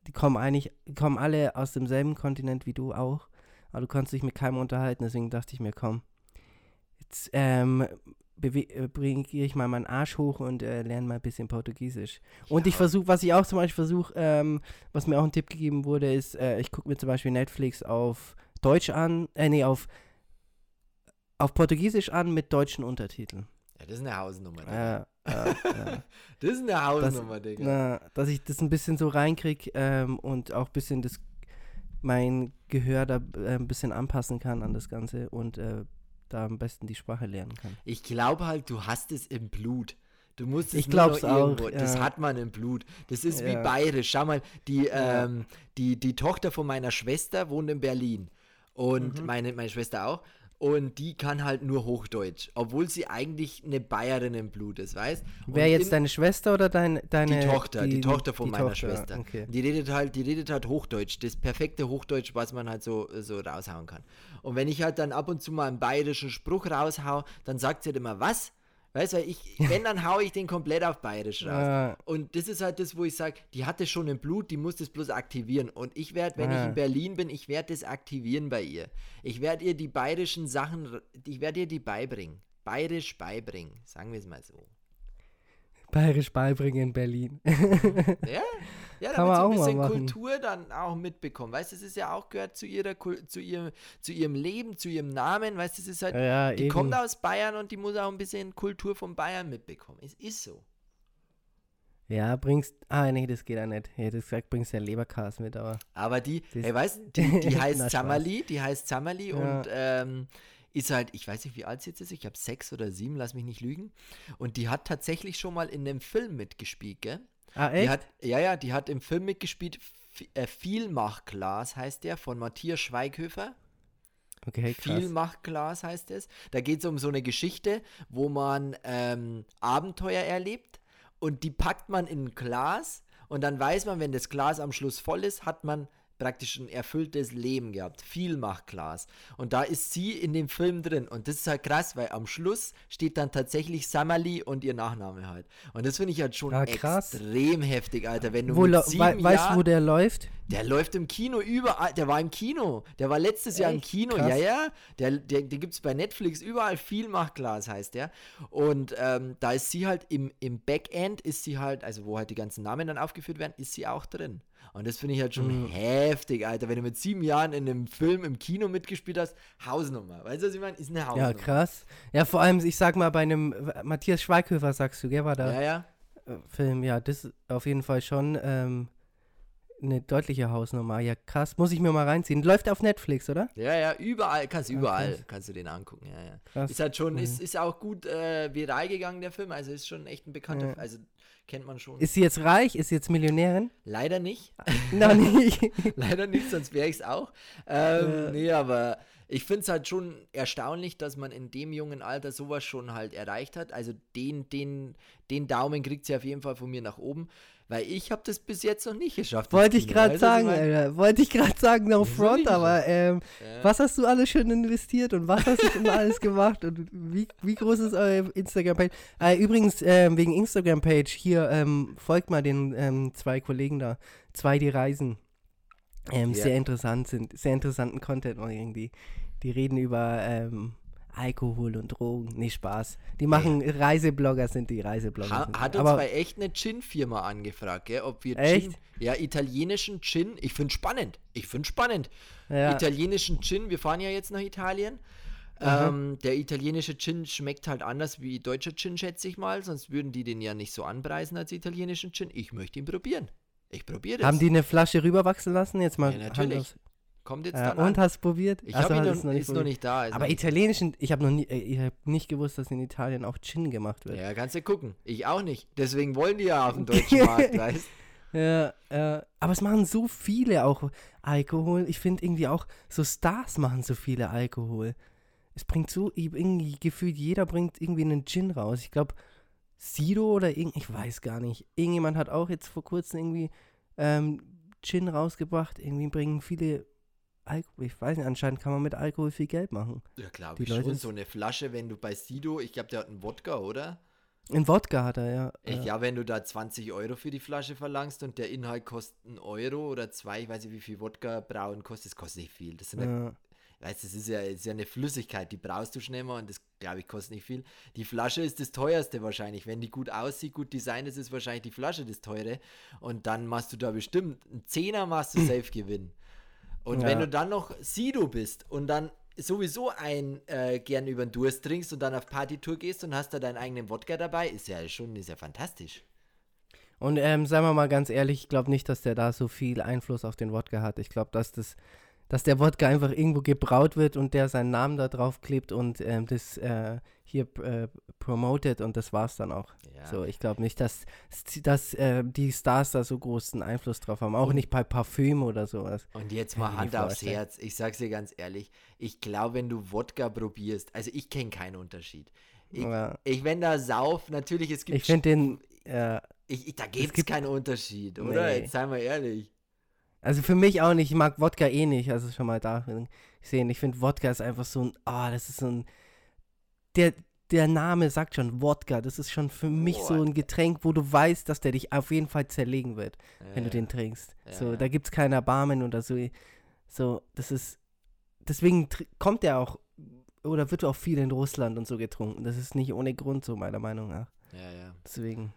die kommen eigentlich, die kommen alle aus demselben Kontinent wie du auch. Aber du konntest dich mit keinem unterhalten, deswegen dachte ich mir, komm, jetzt ähm, äh, bringe ich mal meinen Arsch hoch und äh, lerne mal ein bisschen Portugiesisch. Und ich Ja. versuche, was ich auch zum Beispiel versuche, ähm, was mir auch ein Tipp gegeben wurde, ist, äh, ich gucke mir zum Beispiel Netflix auf Deutsch an, äh, nee, auf, auf Portugiesisch an mit deutschen Untertiteln. Ja, das ist eine Hausnummer, Digga. Äh, äh, äh, Das ist eine Hausnummer, Digga. na, dass ich das ein bisschen so reinkriege ähm, und auch ein bisschen das, mein Gehör da äh, ein bisschen anpassen kann an das Ganze und äh, da am besten die Sprache lernen kann. Ich glaube halt, du hast es im Blut. Du musst es Ich nur glaub's auch, irgendwo. Das ja. hat man im Blut. Das ist wie Ja. bayerisch. Schau mal, die, Ja. ähm, die, die Tochter von meiner Schwester wohnt in Berlin. Und Mhm. meine, meine Schwester auch. Und die kann halt nur Hochdeutsch, obwohl sie eigentlich eine Bayerin im Blut ist, weißt? Wer Und jetzt in- deine Schwester oder dein, deine die Tochter, die, Tochter von die meiner Tochter, Schwester. Okay. Die redet halt, die redet halt Hochdeutsch, das perfekte Hochdeutsch, was man halt so, so raushauen kann. Und wenn ich halt dann ab und zu mal einen bayerischen Spruch raushau, dann sagt sie halt immer, was? Weißt du, ich, (laughs) wenn, dann hau ich den komplett auf bayerisch raus. Und das ist halt das, wo ich sage, die hat es schon im Blut, die muss das bloß aktivieren. Und ich werde, wenn ich in Berlin bin, ich werde das aktivieren bei ihr. Ich werde ihr die bayerischen Sachen, ich werde ihr die beibringen. Bayerisch beibringen, sagen wir es mal so. Bayerisch beibringen in Berlin. (laughs) Ja, ja Kann man auch ein bisschen. Kultur dann auch mitbekommen. Weißt du, das ist ja auch gehört zu ihrer Kul- zu ihrem, zu ihrem Leben, zu ihrem Namen. Weißt du, das ist halt, ja, die eben. kommt aus Bayern und die muss auch ein bisschen Kultur von Bayern mitbekommen. Es ist so. Ja, bringst. Ah, nee, das geht auch nicht. Ich hätte gesagt, bringst ja Leberkas mit, aber. Aber die, hey, weißt du, (laughs) die, die heißt. Zammerli, die heißt Zammerli Ja. und ähm, ist halt, ich weiß nicht, wie alt sie jetzt ist, ich habe sechs oder sieben, lass mich nicht lügen. Und die hat tatsächlich schon mal in einem Film mitgespielt, gell? Ah, Die echt? hat, ja, ja, die hat im Film mitgespielt, äh, Vielmachglas heißt der, von Matthias Schweighöfer. okay, krass. Vielmachglas heißt es. Da geht es um so eine Geschichte, wo man ähm, Abenteuer erlebt und die packt man in ein Glas und dann weiß man, wenn das Glas am Schluss voll ist, hat man praktisch ein erfülltes Leben gehabt. Vielmachglas. Und da ist sie in dem Film drin. Und das ist halt krass, weil am Schluss steht dann tatsächlich Sammerli und ihr Nachname halt. Und das finde ich halt schon Ah, krass. extrem heftig, Alter. Wenn du Wo mit lo- sieben wei- weißt du, Jahren- wo der läuft? der läuft im Kino überall. Der war im Kino. Der war letztes Jahr im Echt? Kino. Krass. Ja, ja. Der, der, der gibt es bei Netflix überall. Vielmachglas heißt der. Und ähm, da ist sie halt im, im Backend, ist sie halt, also wo halt die ganzen Namen dann aufgeführt werden, ist sie auch drin. Und das finde ich halt schon Mhm. heftig, Alter. Wenn du mit sieben Jahren in einem Film im Kino mitgespielt hast, Hausnummer. Weißt du, was ich meine? Ist eine Hausnummer. Ja, krass. Ja, vor allem, ich sag mal, bei einem Matthias Schweighöfer, sagst du, gell, war da Ja, ja. äh, Film, ja, das ist auf jeden Fall schon ähm, eine deutliche Hausnummer. Ja, krass, muss ich mir mal reinziehen. Läuft auf Netflix, oder? Ja, ja, überall, kannst Ja, überall, krass. kannst du den angucken, ja, ja. Krass. Ist halt schon, Mhm. ist, ist auch gut äh, viral gegangen, der Film, also ist schon echt ein bekannter, Ja. also kennt man schon. Ist sie jetzt reich? Ist sie jetzt Millionärin? Leider nicht, (laughs) Noch nicht. (laughs) leider nicht, sonst wäre ich es auch. Ähm, Ja. Nee, aber ich finde es halt schon erstaunlich, dass man in dem jungen Alter sowas schon halt erreicht hat. Also den, den, den Daumen kriegt sie auf jeden Fall von mir nach oben, weil ich habe das bis jetzt noch nicht geschafft. Wollte ich gerade sagen, meine? Alter. Wollte ich gerade sagen, no front, aber ähm, Ja. was hast du alles schön investiert und was hast du schon alles gemacht und wie, wie groß ist eure Instagram-Page? Äh, übrigens, ähm, wegen Instagram-Page, hier ähm, folgt mal den ähm, zwei Kollegen da, zwei, die reisen. Ähm, Ja. Sehr interessant sind, sehr interessanten Content irgendwie. Die reden über ähm, Alkohol und Drogen. Nee, Spaß. Die machen Reiseblogger, sind die Reiseblogger. Ha sind hat uns aber bei echt eine Gin-Firma angefragt, gell, ob wir Echt? Gin, ja, italienischen Gin, ich finde spannend, ich finde spannend. ja, Italienischen Gin, wir fahren ja jetzt nach Italien. Ähm, der italienische Gin schmeckt halt anders wie deutscher Gin, schätze ich mal, sonst würden die den ja nicht so anpreisen als italienischen Gin. Ich möchte ihn probieren. Ich probiere das. Haben die eine Flasche rüberwachsen lassen? Jetzt mal Ja, natürlich. Kommt jetzt Ja, dann und an. hast probiert? Ich Ach so, habe ihn noch, ist noch probiert. nicht da. Ist Aber noch italienischen, ich habe noch nie, äh, ich habe nicht gewusst, dass in Italien auch Gin gemacht wird. Ja, kannst du gucken. Ich auch nicht. Deswegen wollen die ja auf dem (laughs) deutschen Markt, weißt (laughs) Ja, ja. Aber es machen so viele auch Alkohol. Ich finde irgendwie auch, so Stars machen so viele Alkohol. Es bringt so, irgendwie gefühlt jeder bringt irgendwie einen Gin raus. Ich glaube, Sido oder irgend, ich weiß gar nicht. Irgendjemand hat auch jetzt vor kurzem irgendwie ähm, Gin rausgebracht. Irgendwie bringen viele Alkohol. Ich weiß nicht, anscheinend kann man mit Alkohol viel Geld machen. Ja, glaube ich Leute schon. So eine Flasche, wenn du bei Sido, ich glaube, der hat einen Wodka, oder? In Wodka hat er, ja. Ich, ja. ja, wenn du da 20 Euro für die Flasche verlangst und der Inhalt kostet einen Euro oder zwei, ich weiß nicht, wie viel Wodka brauen kostet, das kostet nicht viel. Das sind ja ja. Weißt das ist ja, ist ja eine Flüssigkeit, die brauchst du schnell mal und das, glaube ich, kostet nicht viel. Die Flasche ist das teuerste wahrscheinlich. Wenn die gut aussieht, gut designt ist, ist wahrscheinlich die Flasche das teure. Und dann machst du da bestimmt einen Zehner machst du (clears throat) safe Gewinn. Und Ja. wenn du dann noch Sido bist und dann sowieso ein äh, gern über den Durst trinkst und dann auf Partytour gehst und hast da deinen eigenen Wodka dabei, ist ja schon, ist ja fantastisch. Und ähm, sagen wir mal ganz ehrlich, ich glaube nicht, dass der da so viel Einfluss auf den Wodka hat. Ich glaube, dass das, dass der Wodka einfach irgendwo gebraut wird und der seinen Namen da drauf klebt und ähm, das äh, hier äh, promotet und das war's dann auch. Ja. So, ich glaube nicht, dass, dass äh, die Stars da so großen Einfluss drauf haben. Auch nicht bei Parfüm oder sowas. Und jetzt mal Hand aufs. Herz. Ich sag's dir ganz ehrlich. Ich glaube, wenn du Wodka probierst, also ich kenne keinen Unterschied. Ich, Ja. ich wenn da sauf, natürlich, es gibt. Ich finde den, äh, ich, ich, da gibt's gibt- keinen Unterschied, oder? Nee. Jetzt seien wir ehrlich. Also für mich auch nicht, ich mag Wodka eh nicht, also schon mal da sehen. Ich finde Wodka ist einfach so ein, ah, das ist so ein, der, der Name sagt schon Wodka, das ist schon für mich so ein Getränk, wo du weißt, dass der dich auf jeden Fall zerlegen wird, wenn du den trinkst. Ja, so, ja. da gibt's kein Erbarmen oder so. So, das ist, deswegen kommt der auch, oder wird auch viel in Russland und so getrunken. Das ist nicht ohne Grund so, meiner Meinung nach. Ja, ja. Deswegen.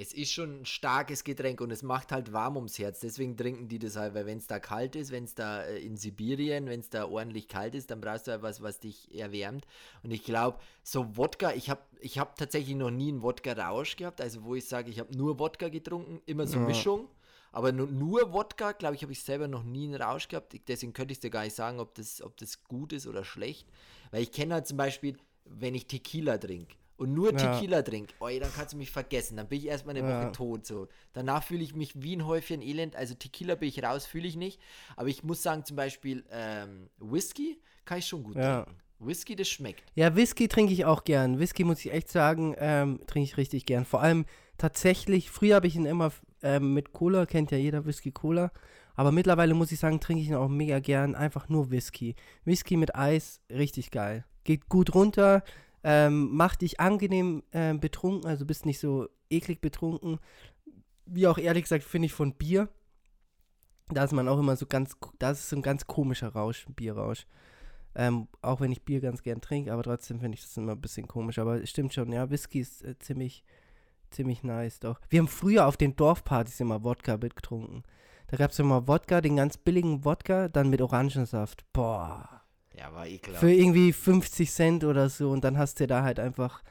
Es ist schon ein starkes Getränk und es macht halt warm ums Herz. Deswegen trinken die das halt, weil wenn es da kalt ist, wenn es da äh, in Sibirien, wenn es da ordentlich kalt ist, dann brauchst du halt was, was dich erwärmt. Und ich glaube, so Wodka, ich habe ich hab tatsächlich noch nie einen Wodka-Rausch gehabt, also wo ich sage, ich habe nur Wodka getrunken, immer so Ja. Mischung. Aber nur, nur Wodka, glaube ich, habe ich selber noch nie einen Rausch gehabt. Deswegen könnte ich dir gar nicht sagen, ob das, ob das gut ist oder schlecht. Weil ich kenne halt zum Beispiel, wenn ich Tequila trinke und nur Ja. Tequila trinke, oi, dann kannst du mich vergessen. Dann bin ich erstmal eine Ja. Woche tot. So. Danach fühle ich mich wie ein Häufchen Elend. Also Tequila bin ich raus, fühle ich nicht. Aber ich muss sagen, zum Beispiel ähm, Whisky kann ich schon gut Ja. trinken. Whisky, das schmeckt. Ja, Whisky trinke ich auch gern. Whisky muss ich echt sagen, ähm, trinke ich richtig gern. Vor allem tatsächlich, früher habe ich ihn immer ähm, mit Cola, kennt ja jeder Whisky Cola. Aber mittlerweile muss ich sagen, trinke ich ihn auch mega gern. Einfach nur Whisky. Whisky mit Eis, richtig geil. Geht gut runter, ähm, macht dich angenehm ähm, betrunken, also bist nicht so eklig betrunken. Wie auch ehrlich gesagt, finde ich von Bier. Da ist man auch immer so ganz, das ist so ein ganz komischer Rausch, Bierrausch. Ähm, auch wenn ich Bier ganz gern trinke, aber trotzdem finde ich das immer ein bisschen komisch. Aber es stimmt schon, ja, Whisky ist äh, ziemlich, ziemlich nice doch. Wir haben früher auf den Dorfpartys immer Wodka mitgetrunken. Da gab es immer Wodka, den ganz billigen Wodka, dann mit Orangensaft. Boah. Ja, war ekelhaft. Für irgendwie 50 Cent oder so. Und dann hast du da halt einfach,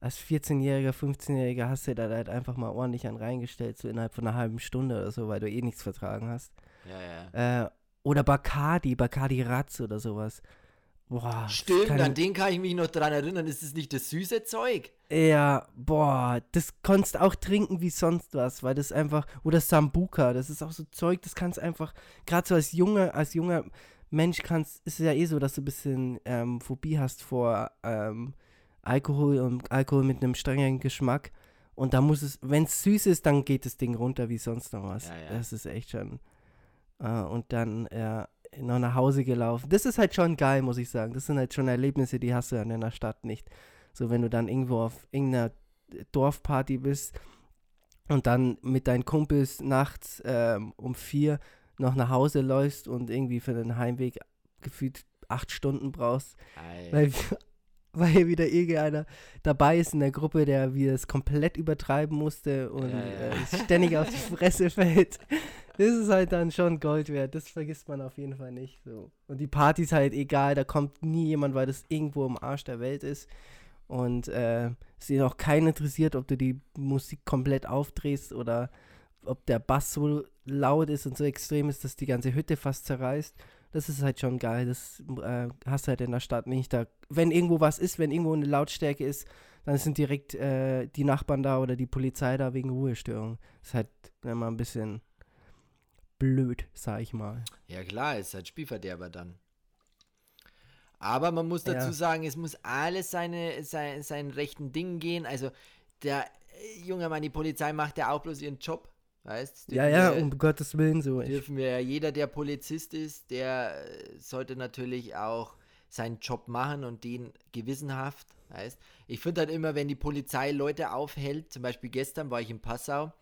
als 14-Jähriger, 15-Jähriger, hast du da halt einfach mal ordentlich an reingestellt, so innerhalb von einer halben Stunde oder so, weil du eh nichts vertragen hast. ja, ja. Äh, oder Bacardi, Bacardi Ratz oder sowas. Boah. das Stimmt, an den kann ich mich noch dran erinnern. Ist es nicht das süße Zeug? Ja, boah, das konntest auch trinken wie sonst was, weil das einfach, oder Sambuka, das ist auch so Zeug, das kannst einfach, gerade so als junger, als junger Mensch kannst, ist es ja eh so, dass du ein bisschen ähm, Phobie hast vor ähm, Alkohol und Alkohol mit einem strengen Geschmack. Und da muss es, wenn es süß ist, dann geht das Ding runter wie sonst noch was. Ja, ja. Das ist echt schon. Äh, und dann äh, noch nach Hause gelaufen. Das ist halt schon geil, muss ich sagen. Das sind halt schon Erlebnisse, die hast du in einer Stadt nicht. So, wenn du dann irgendwo auf irgendeiner Dorfparty bist und dann mit deinen Kumpels nachts ähm, um vier noch nach Hause läufst und irgendwie für den Heimweg gefühlt acht Stunden brauchst, Ei. weil, (laughs) weil wieder irgendeiner dabei ist in der Gruppe, der wir es komplett übertreiben musste und ja. Äh, ständig auf die Fresse (laughs) fällt. Das ist halt dann schon Gold wert. Das vergisst man auf jeden Fall nicht. So. Und die Party ist halt egal, da kommt nie jemand, weil das irgendwo im Arsch der Welt ist. Und äh, es ist auch keinen interessiert, ob du die Musik komplett aufdrehst oder ob der Bass so laut ist und so extrem ist, dass die ganze Hütte fast zerreißt. Das ist halt schon geil. Das äh, hast du halt in der Stadt nicht. Da, wenn irgendwo was ist, wenn irgendwo eine Lautstärke ist, dann sind direkt äh, die Nachbarn da oder die Polizei da wegen Ruhestörung. Das ist halt immer ein bisschen blöd, sag ich mal. Ja klar, ist halt Spielverderber dann. Aber man muss dazu ja. sagen, es muss alles seine, sein, seinen rechten Dingen gehen. Also der äh, junge Mann, die Polizei macht ja auch bloß ihren Job. Weißt, ja, ja, wir, um Gottes Willen so. Dürfen wir ja, jeder, der Polizist ist, der äh, sollte natürlich auch seinen Job machen und den gewissenhaft. Heißt, ich finde halt immer, wenn die Polizei Leute aufhält, zum Beispiel gestern war ich in Passau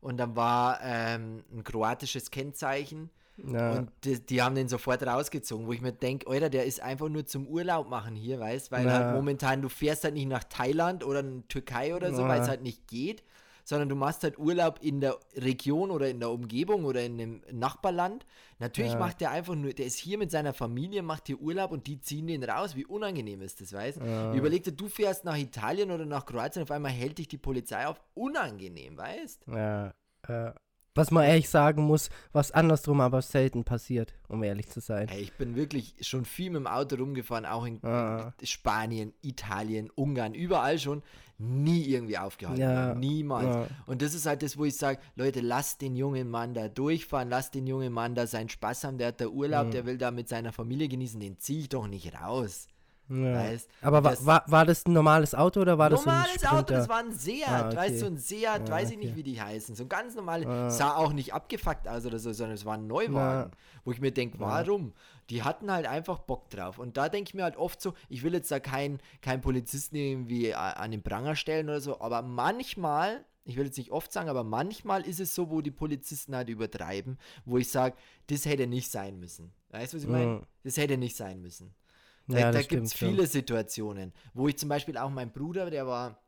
und dann war ähm, ein kroatisches Kennzeichen ja. Und die, die, haben den sofort rausgezogen, wo ich mir denke, Alter, der ist einfach nur zum Urlaub machen hier, weißt Weil ja. halt momentan, du fährst halt nicht nach Thailand oder in Türkei oder so, ja. weil es halt nicht geht, sondern du machst halt Urlaub in der Region oder in der Umgebung oder in einem Nachbarland. Natürlich macht der einfach nur, der ist hier mit seiner Familie, macht hier Urlaub und die ziehen den raus. Wie unangenehm ist das, weißt ja. Überleg dir, du fährst nach Italien oder nach Kroatien, auf einmal hält dich die Polizei auf. Unangenehm, weißt Ja, ja. Was man ehrlich sagen muss, was andersrum aber selten passiert, um ehrlich zu sein. Hey, ich bin wirklich schon viel mit dem Auto rumgefahren, auch in ah. Spanien, Italien, Ungarn, überall schon. Nie irgendwie aufgehalten. Ja. Niemals. Ja. Und das ist halt das, wo ich sage, Leute, lasst den jungen Mann da durchfahren, lasst den jungen Mann da seinen Spaß haben, der hat da Urlaub, mhm. der will da mit seiner Familie genießen, den ziehe ich doch nicht raus. Ja. Weißt, Aber war, war, war das ein normales Auto oder war das ein Normales Auto, das war ein Seat, ah, okay. weißt du, ein Seat, ja, weiß ich okay. nicht, wie die heißen. So ein ganz normales, ah. sah auch nicht abgefuckt aus oder so, sondern es war ein Neuwagen, ja. wo ich mir denke, warum? Die hatten halt einfach Bock drauf. Und da denke ich mir halt oft so, ich will jetzt da keinen kein Polizisten irgendwie an den Pranger stellen oder so, aber manchmal ich will jetzt nicht oft sagen, aber manchmal ist es so, wo die Polizisten halt übertreiben, wo ich sage, das hätte nicht sein müssen. Weißt du, was ich meine? Das hätte nicht sein müssen. Da, ja, da gibt es viele Situationen, wo ich zum Beispiel auch mein Bruder, der war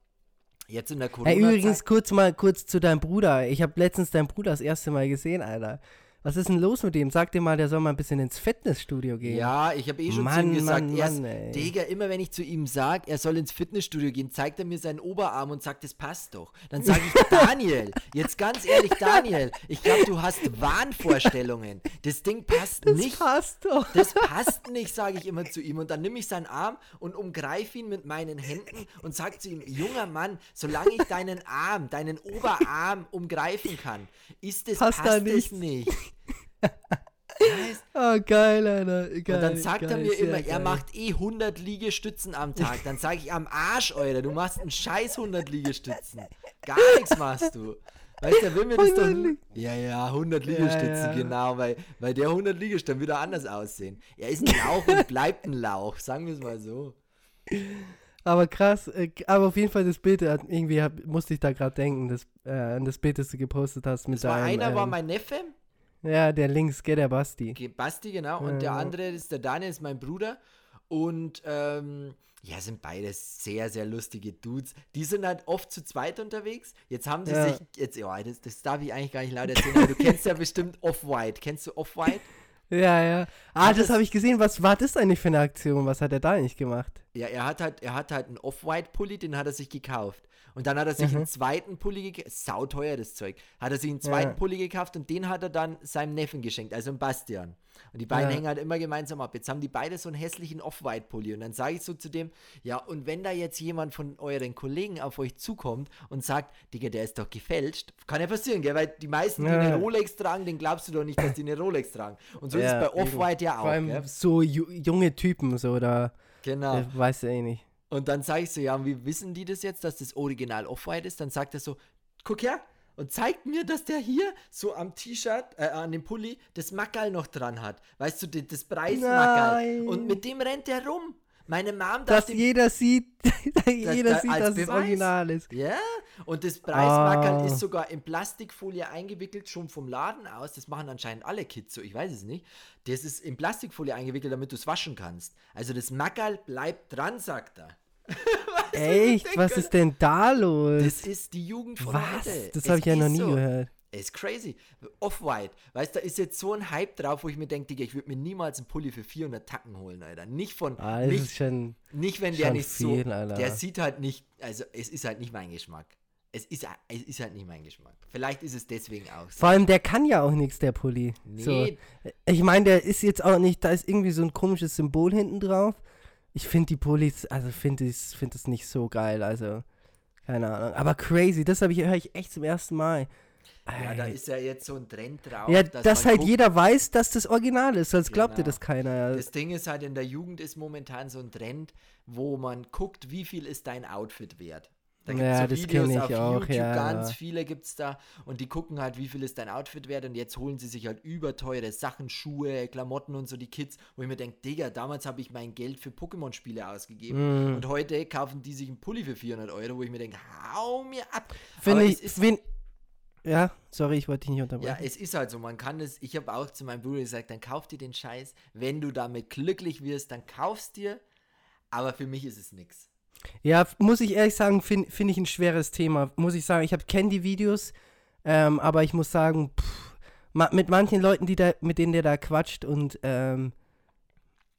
jetzt in der Corona. Hey, übrigens kurz mal kurz zu deinem Bruder. Ich habe letztens deinen Bruder das erste Mal gesehen, Alter. Was ist denn los mit ihm? Sag dir mal, der soll mal ein bisschen ins Fitnessstudio gehen. Ja, ich habe eh schon Mann, zu ihm gesagt, Mann, erst, Mann, Digga, immer wenn ich zu ihm sage, er soll ins Fitnessstudio gehen, zeigt er mir seinen Oberarm und sagt, das passt doch. Dann sage ich, (laughs) Daniel, jetzt ganz ehrlich, Daniel, ich glaube, du hast Wahnvorstellungen. Das Ding passt das nicht. Das passt doch. Das passt nicht, sage ich immer zu ihm. Und dann nehme ich seinen Arm und umgreife ihn mit meinen Händen und sage zu ihm, junger Mann, solange ich deinen Arm, deinen Oberarm umgreifen kann, ist es, passt, passt es nicht oh, (laughs) geil, Alter. Geil, und dann sagt geil, er mir immer, geil. er macht eh 100 Liegestützen am Tag. Dann sage ich am Arsch, Alter, du machst einen scheiß 100 Liegestützen. Gar nichts machst du. Weißt du, will mir das doch. Ja, ja, 100 Liegestützen, ja, ja. genau, weil, weil der 100 Liegestützen wieder anders aussehen. Er ist ein Lauch und bleibt ein Lauch, sagen wir es mal so. Aber krass, äh, aber auf jeden Fall das Bild, irgendwie hab, musste ich da gerade denken, das, äh, an das Bild, das du gepostet hast mit das war deinem, Einer ähm, war mein Neffe, ja, der links, gell, der Basti. Basti, genau. Und ja. der andere ist der Daniel, ist mein Bruder. Und ähm, ja, sind beide sehr, sehr lustige Dudes. Die sind halt oft zu zweit unterwegs. Jetzt haben sie ja. sich, jetzt, ja, das, das darf ich eigentlich gar nicht laut erzählen, aber du kennst ja bestimmt Off-White. Kennst du Off-White? (laughs) Ja, ja. Ah, das, das habe ich gesehen. Was war das eigentlich für eine Aktion? Was hat er da eigentlich gemacht? Ja, er hat halt, er hat halt einen Off-White-Pulli, den hat er sich gekauft. Und dann hat er sich mhm. einen zweiten Pulli gekauft, sauteuer das Zeug, hat er sich einen zweiten ja. Pulli gekauft und den hat er dann seinem Neffen geschenkt, also Bastian. Und die beiden ja. hängen halt immer gemeinsam ab. Jetzt haben die beide so einen hässlichen Off-White-Pulli. Und dann sage ich so zu dem, ja, und wenn da jetzt jemand von euren Kollegen auf euch zukommt und sagt, Digga, der ist doch gefälscht, kann ja passieren, gell? Weil die meisten, die ja. eine Rolex tragen, den glaubst du doch nicht, dass die eine Rolex tragen. Und so ist es bei Off-White ja auch. Vor allem gell? so junge Typen, so, da. Genau. Weißt du eh nicht. Und dann sage ich so, ja, wie wissen die das jetzt, dass das Original Off-White ist? Dann sagt er so, guck her, und zeigt mir, dass der hier so am T-Shirt, äh, an dem Pulli, das Mackerl noch dran hat. Weißt du, das Preismackerl. Und mit dem rennt er rum. Meine Mom Dass jeder sieht, (laughs) jeder das, sieht, dass Beweis. es original ist. Ja, und das Preismackerl oh. ist sogar in Plastikfolie eingewickelt, schon vom Laden aus. Das machen anscheinend alle Kids so, ich weiß es nicht. Das ist in Plastikfolie eingewickelt, damit du es waschen kannst. Also das Mackerl bleibt dran, sagt er. (laughs) Echt? Was ist denn da los? Das ist die Jugend von Was? heute. Das habe ich ja noch nie so. gehört. Ist crazy. Off-White. Weißt du, da ist jetzt so ein Hype drauf, wo ich mir denke, Digga, ich würde mir niemals einen Pulli für 400 Tacken holen, Alter. Nicht von. Ah, nicht, schon, nicht, wenn der nicht viel, so. Alter. Der sieht halt nicht. Also, es ist halt nicht mein Geschmack. es ist, es ist halt nicht mein Geschmack. Vielleicht ist es deswegen auch so. Vor allem, der kann ja auch nichts, der Pulli. Nee. So. Ich meine, der ist jetzt auch nicht, da ist irgendwie so ein komisches Symbol hinten drauf. Ich finde die Pullis, also finde ich find es nicht so geil, also keine Ahnung. Aber crazy, das habe ich höre ich echt zum ersten Mal. Ja, da ist ja jetzt so ein Trend drauf. ja, dass dass halt guckt, jeder weiß, dass das Original ist, sonst glaubt dir Genau. das keiner. Das Ding ist halt, in der Jugend ist momentan so ein Trend, wo man guckt, wie viel ist dein Outfit wert. Da gibt's Ja, so das Videos kenn ich auf auch, YouTube, ja, ganz ja. viele gibt es da und die gucken halt, wie viel ist dein Outfit wert und jetzt holen sie sich halt überteure Sachen, Schuhe, Klamotten und so, die Kids, wo ich mir denke, Digga, damals habe ich mein Geld für Pokémon-Spiele ausgegeben Mhm. und heute kaufen die sich einen Pulli für 400 Euro, wo ich mir denke, hau mir ab. Finde ich, find, ja, sorry, ich wollte dich nicht Ja, unterbrechen. es ist halt so, man kann es, ich habe auch zu meinem Bruder gesagt, dann kauf dir den Scheiß, wenn du damit glücklich wirst, dann kaufst dir, aber für mich ist es nix. Ja, muss ich ehrlich sagen, finde find ich ein schweres Thema. Muss ich sagen, ich habe kenne die Videos, ähm, aber ich muss sagen, pff, ma mit manchen Leuten, die da, mit denen der da quatscht und ähm,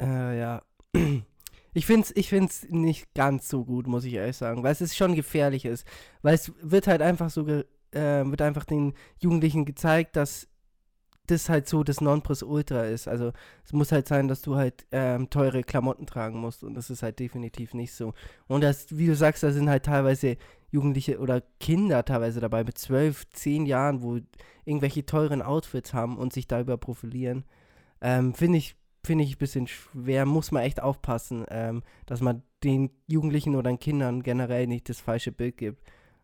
äh, ja, (clears throat) ich finde es ich find's nicht ganz so gut, muss ich ehrlich sagen, weil es schon gefährlich ist, weil es wird halt einfach so, äh, wird einfach den Jugendlichen gezeigt, dass das halt so das Nonplusultra ist. Also es muss halt sein, dass du halt ähm, teure Klamotten tragen musst und das ist halt definitiv nicht so. Und das, wie du sagst, da sind halt teilweise Jugendliche oder Kinder teilweise dabei mit zwölf, zehn Jahren, wo irgendwelche teuren Outfits haben und sich darüber profilieren. Ähm, Finde ich, finde ich ein bisschen schwer, muss man echt aufpassen, ähm, dass man den Jugendlichen oder den Kindern generell nicht das falsche Bild gibt.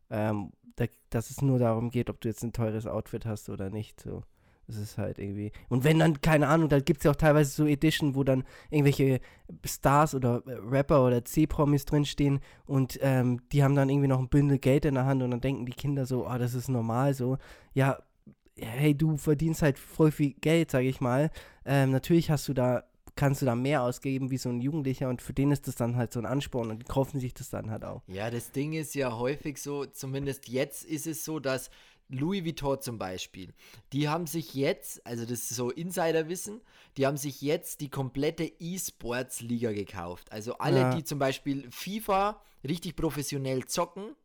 Ähm, da, dass es nur darum geht, ob du jetzt ein teures Outfit hast oder nicht. So. Das ist halt irgendwie. Und wenn dann, keine Ahnung, da gibt es ja auch teilweise so Edition, wo dann irgendwelche Stars oder Rapper oder C-Promis drinstehen und ähm, die haben dann irgendwie noch ein Bündel Geld in der Hand und dann denken die Kinder so, ah, das ist normal so. Ja, hey, du verdienst halt voll viel Geld, sage ich mal. Ähm, natürlich hast du da, kannst du da mehr ausgeben wie so ein Jugendlicher und für den ist das dann halt so ein Ansporn und die kaufen sich das dann halt auch. Ja, das Ding ist ja häufig so, zumindest jetzt ist es so, dass Louis Vuitton zum Beispiel, die haben sich jetzt, also das ist so Insiderwissen, die haben sich jetzt die komplette E-Sports-Liga gekauft. Also alle, Ja. die zum Beispiel FIFA richtig professionell zocken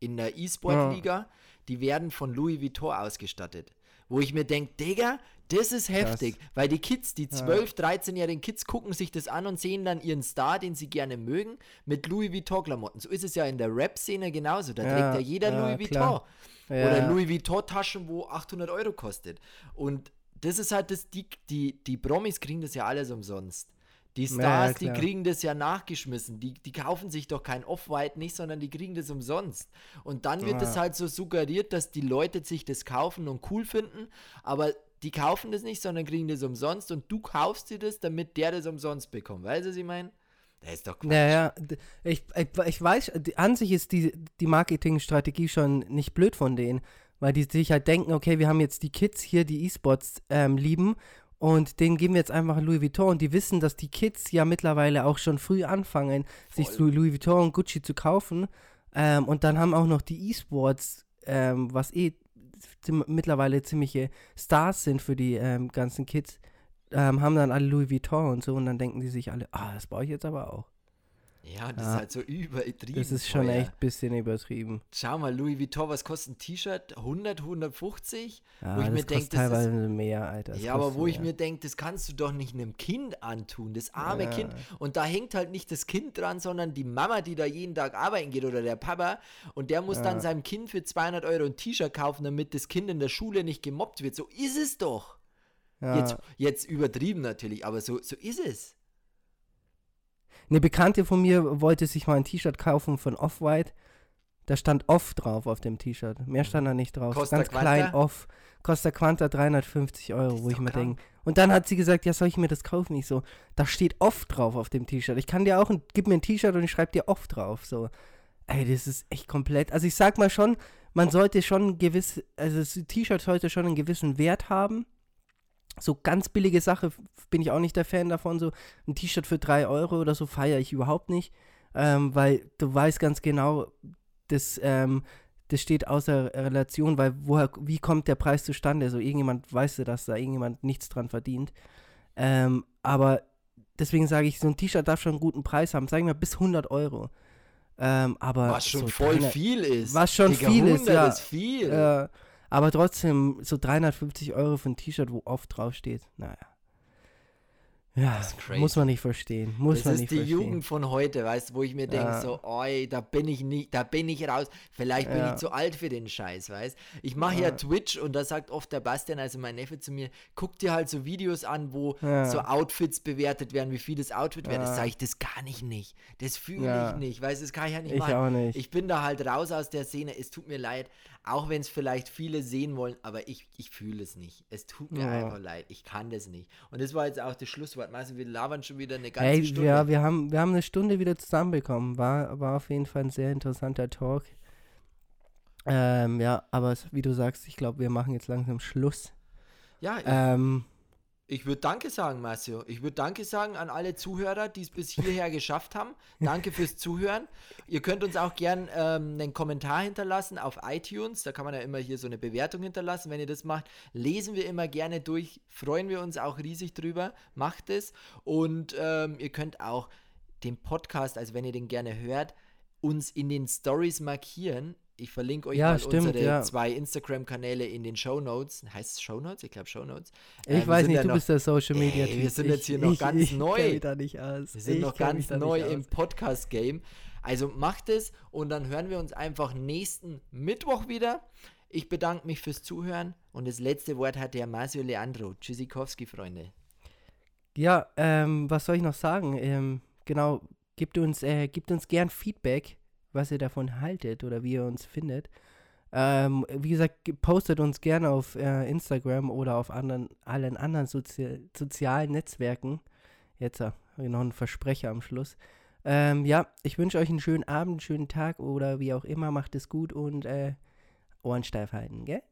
in der E-Sport-Liga, die werden von Louis Vuitton ausgestattet. Wo ich mir denke, Digga, das ist heftig, weil die Kids, die 12-, 13-jährigen Kids gucken sich das an und sehen dann ihren Star, den sie gerne mögen, mit Louis Vuitton-Klamotten. So ist es ja in der Rap-Szene genauso. Da Ja, trägt ja jeder ja, Louis Vuitton. klar. Ja. Oder Louis Vuitton-Taschen, wo 800 Euro kostet. Und das ist halt das, die, die, die Promis kriegen das ja alles umsonst. Die Ja, Stars, die klar. kriegen das ja nachgeschmissen. Die, die kaufen sich doch kein Off-White nicht, sondern die kriegen das umsonst. Und dann wird es Ja. halt so suggeriert, dass die Leute sich das kaufen und cool finden, aber die kaufen das nicht, sondern kriegen das umsonst und du kaufst dir das, damit der das umsonst bekommt. Weißt du, was ich meine? Das ist doch Quatsch. Ja, ja, d- ich, ich, ich weiß, an sich ist die, die Marketingstrategie schon nicht blöd von denen, weil die sich halt denken, okay, wir haben jetzt die Kids hier, die E-Sports ähm, lieben und denen geben wir jetzt einfach Louis Vuitton und die wissen, dass die Kids ja mittlerweile auch schon früh anfangen, sich so Louis Vuitton und Gucci zu kaufen ähm, und dann haben auch noch die E-Sports, ähm, was eh mittlerweile ziemliche Stars sind für die ähm, ganzen Kids, ähm, haben dann alle Louis Vuitton und so und dann denken die sich alle, ah, das brauche ich jetzt aber auch. Ja, das Ja. ist halt so übertrieben. Das ist schon teuer. echt ein bisschen übertrieben. Schau mal, Louis Vuitton, was kostet ein T-Shirt? 100, 150? Ja, Wo ich das mir kostet denk, das ist- teilweise mehr, Alter. das ja, aber wo ich mehr. mir denke, das kannst du doch nicht einem Kind antun, das arme Ja. Kind. Und da hängt halt nicht das Kind dran, sondern die Mama, die da jeden Tag arbeiten geht oder der Papa. Und der muss dann Ja. seinem Kind für 200 Euro ein T-Shirt kaufen, damit das Kind in der Schule nicht gemobbt wird. So ist es doch. Ja. Jetzt, jetzt übertrieben natürlich, aber so, so ist es. Eine Bekannte von mir wollte sich mal ein T-Shirt kaufen von Off-White. Da stand Off drauf auf dem T-Shirt. Mehr stand da nicht drauf. Costa Ganz Quanta? klein Off. Costa Quanta 350 Euro, wo ich mir denke. Und dann hat sie gesagt, ja, soll ich mir das kaufen? Ich so, da steht Off drauf auf dem T-Shirt. Ich kann dir auch, ein, gib mir ein T-Shirt und ich schreibe dir Off drauf. So, ey, das ist echt komplett. Also ich sag mal schon, man sollte schon gewiss, also das T-Shirt sollte schon einen gewissen Wert haben. So ganz billige Sache bin ich auch nicht der Fan davon. So ein T-Shirt für 3 Euro oder so feiere ich überhaupt nicht. Ähm, weil du weißt ganz genau, das, ähm, das steht außer Relation, weil woher, wie kommt der Preis zustande? So irgendjemand weiß, dass da irgendjemand nichts dran verdient. Ähm, aber deswegen sage ich, so ein T-Shirt darf schon einen guten Preis haben. Sagen wir bis 100 Euro. Ähm, aber Was schon so voll 300 viel ist. Was schon Digga, viel ist, 100 ja. ist viel. Äh, aber trotzdem, so 350 Euro für ein T-Shirt, wo oft draufsteht, naja. Ja, Das muss man nicht verstehen. Muss das man ist nicht die verstehen. Jugend von heute, weißt du, wo ich mir denke, Ja. so, oi, da bin ich nicht, da bin ich raus. Vielleicht bin Ja. ich zu alt für den Scheiß, weißt Ich mache ja. Ja. Twitch und da sagt oft der Bastian, also mein Neffe zu mir, guck dir halt so Videos an, wo so Outfits bewertet werden, wie viel das Outfit wert ist. Ja. Sag ich, das kann ich nicht. Das fühle ich nicht, weißt du, das kann ich ja nicht Ich machen. auch nicht. Ich bin da halt raus aus der Szene. Es tut mir leid, auch wenn es vielleicht viele sehen wollen, aber ich, ich fühle es nicht. Es tut mir Ja. einfach leid. Ich kann das nicht. Und das war jetzt auch das Schlusswort. Meinst du, wir labern schon wieder eine ganze Hey, Stunde? ja, wir haben, wir haben eine Stunde wieder zusammenbekommen. War, war auf jeden Fall ein sehr interessanter Talk. Ähm, ja, aber wie du sagst, ich glaube, wir machen jetzt langsam Schluss. ja ich, Ähm, ich würde Danke sagen, Marcio. Ich würde Danke sagen an alle Zuhörer, die es bis hierher geschafft haben. Danke fürs Zuhören. Ihr könnt uns auch gern ähm, einen Kommentar hinterlassen auf iTunes. Da kann man ja immer hier so eine Bewertung hinterlassen. Wenn ihr das macht, lesen wir immer gerne durch. Freuen wir uns auch riesig drüber. Macht es. Und ähm, ihr könnt auch den Podcast, also wenn ihr den gerne hört, uns in den Stories markieren. Ich verlinke euch Ja, mal stimmt, unsere ja. zwei Instagram-Kanäle in den Show Notes. Heißt es Show Notes? Ich glaube Show Notes. ich Äh, wir weiß nicht, ja du noch- bist der Social Media Ey, wir Typ. sind ich, jetzt hier noch ich, ganz ich neu. kenn mich da nicht aus. Wir sind ich noch ganz neu im. Podcast-Game. Also macht es und dann hören wir uns einfach nächsten Mittwoch wieder. Ich bedanke mich fürs Zuhören und das letzte Wort hat der Masio Leandro. Tschüssikowski, Freunde. Ja, ähm, was soll ich noch sagen? Ähm, genau, gebt uns, äh, gebt uns gern Feedback, was ihr davon haltet oder wie ihr uns findet. Ähm, wie gesagt, ge- postet uns gerne auf äh, Instagram oder auf anderen, allen anderen Sozi sozialen Netzwerken. Jetzt äh, noch einen Versprecher am Schluss. Ähm, ja, ich wünsche euch einen schönen Abend, schönen Tag oder wie auch immer. Macht es gut und äh, Ohren steif halten, gell?